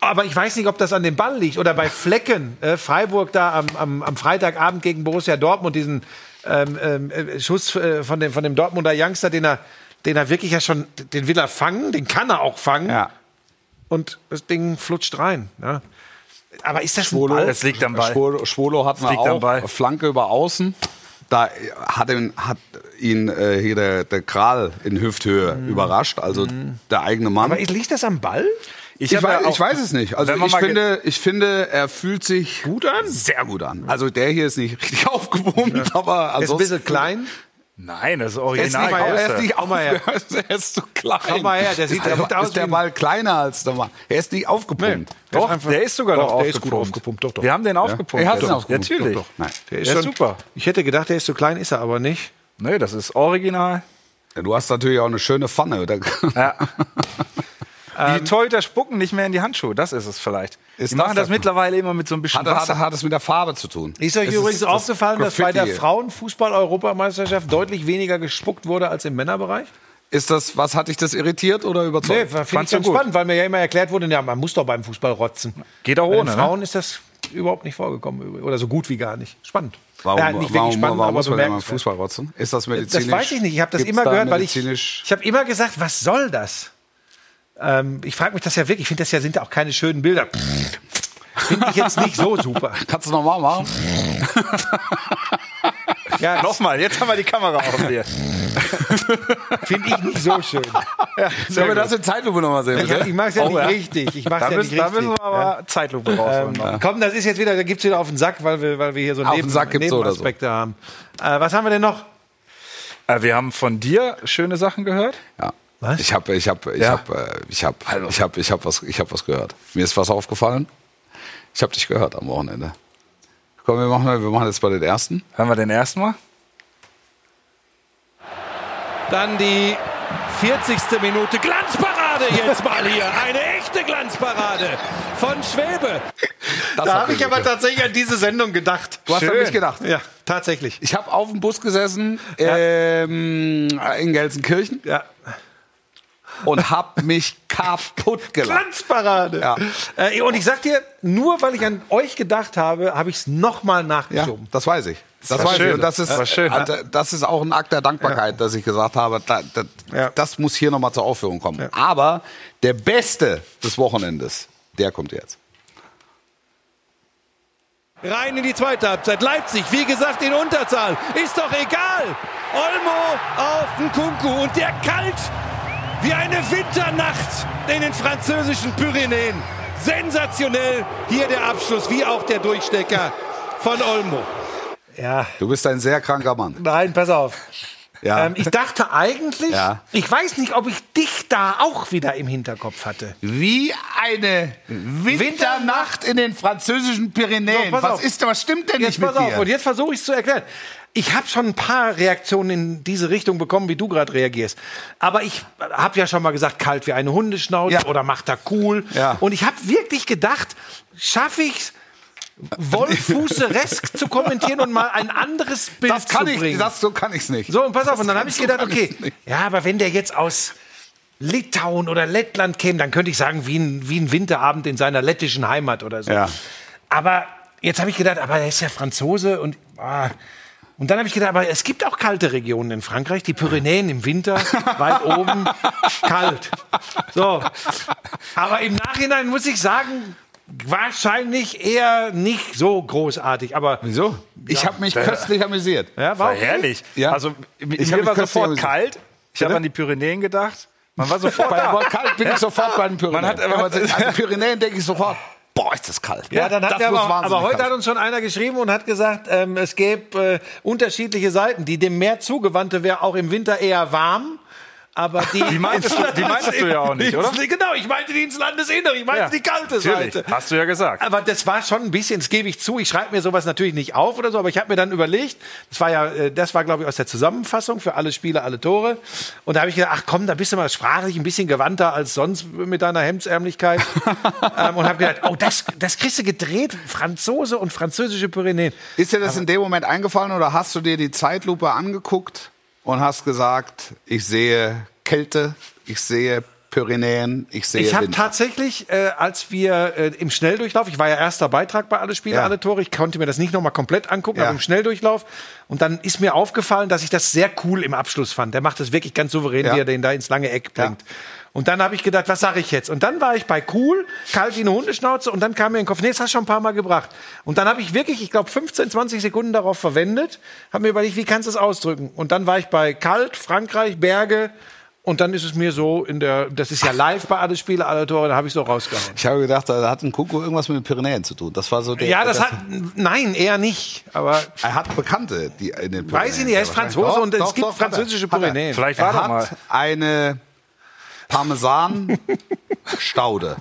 aber ich weiß nicht, ob das an dem Ball liegt oder bei Flecken. Äh, Freiburg da am, am, am Freitagabend gegen Borussia Dortmund diesen ähm, ähm, äh, Schuss äh, von dem von dem Dortmunder Youngster, den er den er wirklich ja schon, den will er fangen, den kann er auch fangen Ja. und das Ding flutscht rein. Ja. Aber ist das ein Schwolo, Ball? Es liegt am Ball. Schwolo, Schwolo liegt am auch. Ball. Flanke über außen. Da hat ihn, hat ihn äh, hier der, der Kral in Hüfthöhe überrascht. Also der eigene Mann. Aber liegt das am Ball? Ich, hab weiß, ja auch- ich weiß es nicht. Also man ich finde, ich finde, er fühlt sich Gut an? sehr gut an. Also der hier ist nicht richtig aufgepumpt, aber Ist ein bisschen klein. Nein, das ist ist, original. nicht, er ist nicht Komm mal her. aufgepumpt. Er ist zu klein. Komm mal her, der sieht- ist der der, sieht aus ist der Ball kleiner als der Mann. Er ist nicht aufgepumpt. Doch, der ist sogar noch Doch, der ist gut aufgepumpt. aufgepumpt, doch, doch. Wir haben den aufgepumpt. Er hat den Ja, aufgepumpt. Natürlich. Doch, doch. Nein. Der Der ist super. Ich hätte gedacht, der ist zu klein, ist er aber nicht. Nee, das ist original. Ja, Du hast natürlich auch eine schöne Pfanne. Da- Ja. Die Torhüter spucken nicht mehr in die Handschuhe, das ist es vielleicht. Ist die machen das das mittlerweile immer mit so ein bisschen Hat, hat, Wasser. hat es mit der Farbe zu tun. Ist euch Es übrigens das aufgefallen, dass bei der. Frauenfußball-Europameisterschaft deutlich weniger gespuckt wurde als im Männerbereich? Ist das, was hat dich das irritiert oder Nee, überzeugt? finde ich ganz gut? spannend, weil mir ja immer erklärt wurde, ja, man muss doch beim Fußball rotzen. Geht auch Bei ohne, ne? Frauen ist das überhaupt nicht vorgekommen oder so gut wie gar nicht. Spannend. Warum, ja, nicht wirklich warum, spannend, warum aber muss man denn beim. Fußball rotzen? Ist das medizinisch? Das weiß ich nicht. Ich habe das Gibt's immer da gehört, weil ich medizinisch- ich habe immer gesagt, was soll das? Ähm, ich frage mich das ja wirklich. Ich finde, das ja sind ja auch keine schönen Bilder. Finde ich jetzt nicht so super. Kannst du nochmal machen? Ja, Nochmal, jetzt haben wir die Kamera auf dir. finde ich nicht so schön. Sollen wir das in Zeitlupe nochmal sehen? Ich, ich mache es ja Oh, nicht ja. richtig. Ich mache Da ja müssen, nicht da richtig. müssen wir aber Zeitlupe rausholen. Ähm, komm, das ist jetzt wieder, da gibt's wieder auf den Sack, weil wir, weil wir hier so Auf Neben, Sack gibt's so. Nebenaspekte haben. Äh, was haben wir denn noch? Äh, wir haben von dir schöne Sachen gehört. Ja. Was? Ich habe ich hab, ich Ja. hab, äh, ich hab, ich hab, ich hab, was, ich hab was gehört. Mir ist was aufgefallen. Ich habe dich gehört am Wochenende. Komm, wir machen, wir machen jetzt bei den ersten. Hören wir den ersten mal? Dann die 40. Minute. Glanzparade jetzt mal hier. Eine echte Glanzparade von Schwebe. Das da habe ich aber tatsächlich an diese Sendung gedacht. Du hast an mich gedacht. Ja, tatsächlich. Ich habe auf dem Bus gesessen ähm, in Gelsenkirchen Ja. Und hab mich kaputt gelacht. Glanzparade. Ja. Äh, und ich sag dir, nur weil ich an euch gedacht habe, habe ich es nochmal Ja, nachgeschoben. das weiß ich. Das, war weiß schön. ich. Und das ist, Das schön. äh, das ist auch ein Akt der Dankbarkeit, dass ich gesagt habe, da, da, Ja. das muss hier nochmal zur Aufführung kommen. Aber der Beste des Wochenendes, der kommt jetzt. Rein in die zweite Halbzeit. Leipzig, wie gesagt, in Unterzahl. Ist doch egal. Olmo auf Nkunku und der kalt wie eine Winternacht in den französischen Pyrenäen. Sensationell. Hier der Abschluss, wie auch der Durchstecker von Olmo. Ja, Du bist ein sehr kranker Mann. nein, pass auf. Ja. Ähm, ich dachte eigentlich, Ja. ich weiß nicht, ob ich dich da auch wieder im Hinterkopf hatte. Wie eine Winternacht in den französischen Pyrenäen. So, was auf. ist, was stimmt denn Jetzt nicht mit pass auf, dir? und jetzt versuche ich es zu erklären. Ich habe schon ein paar Reaktionen in diese Richtung bekommen, wie du gerade reagierst. Aber ich habe ja schon mal gesagt, kalt wie eine Hundeschnauze Ja. oder macht er cool. Ja. Und ich habe wirklich gedacht, schaffe ich's, Wolfußeresk zu kommentieren und mal ein anderes Bild das kann zu ich, bringen. das, so kann ich's nicht. So, und pass auf, und dann habe ich so gedacht, okay, ja, aber wenn der jetzt aus Litauen oder Lettland käme, dann könnte ich sagen, wie ein, wie ein Winterabend in seiner lettischen Heimat oder so. Ja. Aber jetzt habe ich gedacht, aber er ist ja Franzose und ah. Und dann habe ich gedacht, aber es gibt auch kalte Regionen in Frankreich, die Pyrenäen im Winter, weit oben, kalt. So. Aber im Nachhinein muss ich sagen, wahrscheinlich eher nicht so großartig. Aber Wieso? Ich habe mich köstlich amüsiert. ja, war War herrlich. Ja. Also Ich mir war sofort amüsiert. kalt. Ich habe an die Pyrenäen gedacht. Man war sofort Bei der da. Wort kalt bin ich sofort bei den Pyrenäen. Man hat- Wenn man an die Pyrenäen denke ich sofort, boah, ist das kalt. Ja, dann hat das er aber, aber heute kalt hat uns schon einer geschrieben und hat gesagt, ähm, es gäbe äh, unterschiedliche Seiten. Die dem Meer zugewandte wäre auch im Winter eher warm. Aber die, Die meintest du- die meintest du ja auch nicht, oder? Genau, ich meinte die ins Landesinnere, ich meinte Ja, die kalte Natürlich. Seite. Hast du ja gesagt. Aber das war schon ein bisschen, das gebe ich zu. Ich schreibe mir sowas natürlich nicht auf oder so, aber ich habe mir dann überlegt, das war ja, äh, das war glaube ich aus der Zusammenfassung für alle Spiele, alle Tore. Und da habe ich gedacht, ach komm, da bist du mal sprachlich ein bisschen gewandter als sonst mit deiner Hemdsärmlichkeit. ähm, und habe gedacht, oh, das, das kriegst du gedreht, Franzose und französische Pyrenäen. Ist dir das in dem Moment eingefallen oder hast du dir die Zeitlupe angeguckt und hast gesagt, ich sehe Kälte, ich sehe Pyrenäen, ich sehe Ich habe tatsächlich, äh, als wir äh, im Schnelldurchlauf, ich war ja erster Beitrag bei alle Spiele, Ja. alle Tore, ich konnte mir das nicht nochmal komplett angucken, Ja. aber im Schnelldurchlauf. Und dann ist mir aufgefallen, dass ich das sehr cool im Abschluss fand. Der macht das wirklich ganz souverän, Ja. wie er den da ins lange Eck bringt. Und dann habe ich gedacht, was sage ich jetzt? Und dann war ich bei cool, kalt wie eine Hundeschnauze und dann kam mir in den Kopf, nee, das hast du schon ein paar Mal gebracht. Und dann habe ich wirklich, ich glaube, 15, 20 Sekunden darauf verwendet, habe mir überlegt, wie kannst du es ausdrücken? Und dann war ich bei kalt, Frankreich, Berge, und dann ist es mir so in der, das ist ja live bei alle Spiele, alle Tore, da habe ich so rausgehauen. Ich habe gedacht, da hat ein Kuckuck irgendwas mit den Pyrenäen zu tun. Das war so der. Ja, das hat, nein, eher nicht. Aber Er hat Bekannte, die in den Pyrenäen. weiß ich nicht, er ist Franzose Doch, und es doch, gibt doch, er. französische er. Pyrenäen. Vielleicht Er war doch hat mal. eine Parmesan-Staude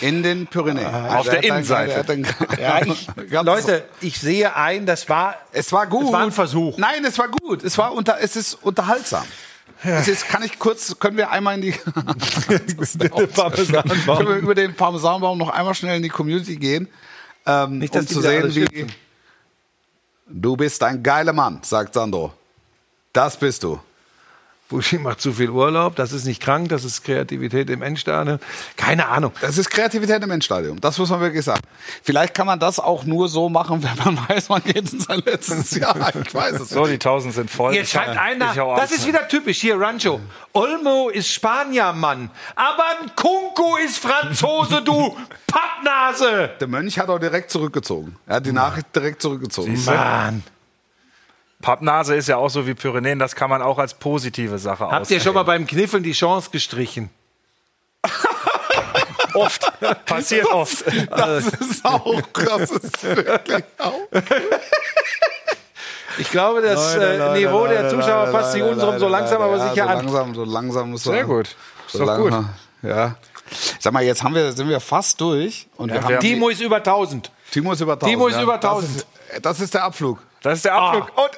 in den Pyrenäen. Ah, Auf der er Innenseite. einen- Ja, ich, Leute, ich sehe ein, das war, Es war gut. Es war ein Versuch. Nein, es war gut. Es war unter, es ist unterhaltsam. Es ist, kann ich kurz, können wir einmal in die Parmesanbaum. können wir über den Parmesanbaum noch einmal schnell in die Community gehen, ähm, Nicht, um zu sehen, wie schimpfen. du bist ein geiler Mann, sagt Sandro. Das bist du. Buschi macht zu viel Urlaub, das ist nicht krank, das ist Kreativität im Endstadion. Keine Ahnung. Das ist Kreativität im Endstadium. Das muss man wirklich sagen. Vielleicht kann man das auch nur so machen, wenn man weiß, man geht in sein letztes Jahr. Ich weiß es So, nicht. die 1000 sind voll. Jetzt schreibt einer, das ist wieder typisch hier, Rancho. Olmo ist Spanier-Mann, aber ein Kunku ist Franzose, du Pappnase. Der Mönch hat auch direkt zurückgezogen. Er hat die Nachricht direkt zurückgezogen. Mann. Pappnase ist ja auch so wie Pyrenäen, das kann man auch als positive Sache Habt ihr schon mal beim Kniffeln die Chance gestrichen? oft. Passiert oft. Das ist auch krass. Das ist wirklich auch. Ich glaube, das Leute, äh, Leute, Niveau Leute, der Zuschauer Leute, passt sich unserem so Leute, langsam aber ja, sicher so an. Langsam, so langsam muss Sehr gut. Ist So doch gut. langsam, Ja. Sag mal, jetzt haben wir, sind wir fast durch. Und wir haben wir haben Timo ist über 1000. Timo ist über 1000. Timo ist ja. über Das 1000. ist, das ist der Abflug. Das ist der Abflug. Und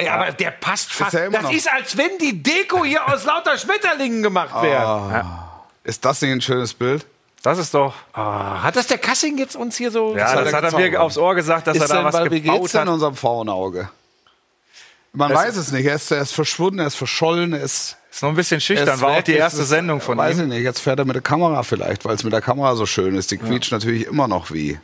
Ja, aber der passt fast. ja immer das noch. ist, als wenn die Deko hier aus lauter Schmetterlingen gemacht wäre. Ist das nicht ein schönes Bild? das ist doch. Ah, Hat das der Kassing jetzt uns hier so Ja, das er hat er mir aufs Ohr gesagt, dass er ist da denn, was weil, wie geht's gebaut denn hat. unserem Frauenauge? Man Es- weiß es nicht. Er ist, er ist verschwunden, er ist verschollen, er ist. Ist noch ein bisschen er schüchtern, ist war auch die erste ist- Sendung von weiß ihm. ich nicht. Jetzt fährt er mit der Kamera vielleicht, weil es mit der Kamera so schön ist. Die quietscht natürlich immer noch wie.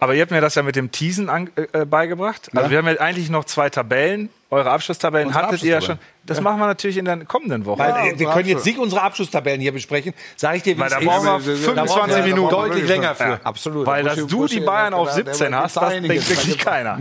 Aber ihr habt mir das ja mit dem Teasen an, äh, beigebracht. Also Ja. wir haben ja eigentlich noch zwei Tabellen. Eure Abschlusstabellen Unsere hattet ihr ja schon. Das machen wir natürlich in der kommenden Woche. Weil, Ja, wir können jetzt nicht unsere Abschlusstabellen hier besprechen. Sag ich dir, wie Weil es da brauchen wir Da brauchen 25 wir- da Minuten. brauchen wir Deutlich länger für. Ja, absolut. Weil, Da dass du die Bayern auf da- 17 da hast, das denkt wirklich keiner.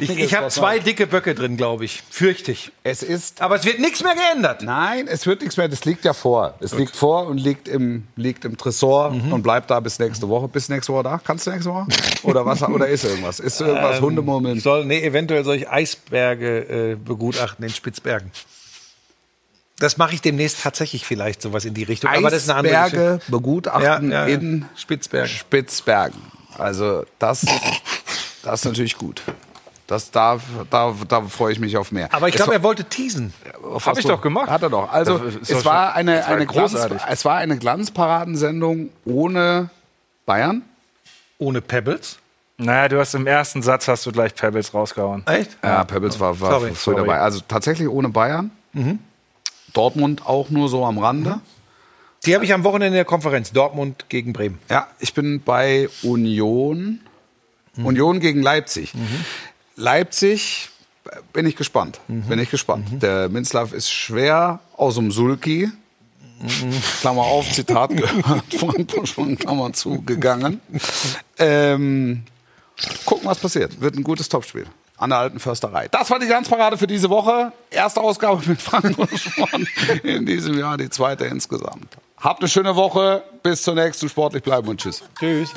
Ich, habe zwei dicke Böcke drin, glaube ich. Fürchte ich. Es ist. Aber es wird nichts mehr geändert. Nein, es wird nichts mehr. Das liegt ja vor. Es liegt vor und liegt im, liegt im Tresor Mhm. und bleibt da bis nächste Woche. Bis nächste Woche da? Kannst du nächste Woche? Oder was? Oder ist irgendwas? Ist irgendwas Ähm, Hundemurmeln? Soll, nee, eventuell soll ich Eisberge äh, begutachten in Spitzbergen. Das mache ich demnächst tatsächlich vielleicht sowas in die Richtung. Aber das ist eine andere Geschichte. Eisberge begutachten Ja, ja, ja. in Spitzbergen. Spitzbergen. Also das, das ist natürlich gut. Das, da, da, da freue ich mich auf mehr. Aber ich glaube, er wollte teasen. auf Hab was ich doch gemacht. Hat er doch. Also es war eine, war eine Glanz, es war eine Glanzparadensendung ohne Bayern. Ohne Pebbles. Naja, du hast im ersten Satz hast du gleich Pebbles rausgehauen. Echt? Ja, Pebbles war, war Sorry, früh sorry. dabei. Also tatsächlich ohne Bayern. Dortmund auch nur so am Rande. Die habe ich am Wochenende in der Konferenz. Dortmund gegen Bremen. Ja, ich bin bei Union. Union gegen Leipzig. Leipzig äh, bin ich gespannt. Bin ich gespannt. Der Minzlaff ist schwer aus dem Sulki. Klammer auf, Zitat gehört, von Buschmann, Klammer zu, gegangen. Ähm, gucken, was passiert. Wird ein gutes Topspiel. An der alten Försterei. Das war die Glanzparade für diese Woche. Erste Ausgabe mit Frank Buschmann. In diesem Jahr die zweite insgesamt. Habt eine schöne Woche. Bis zur nächsten. Sportlich bleiben und tschüss. Tschüss.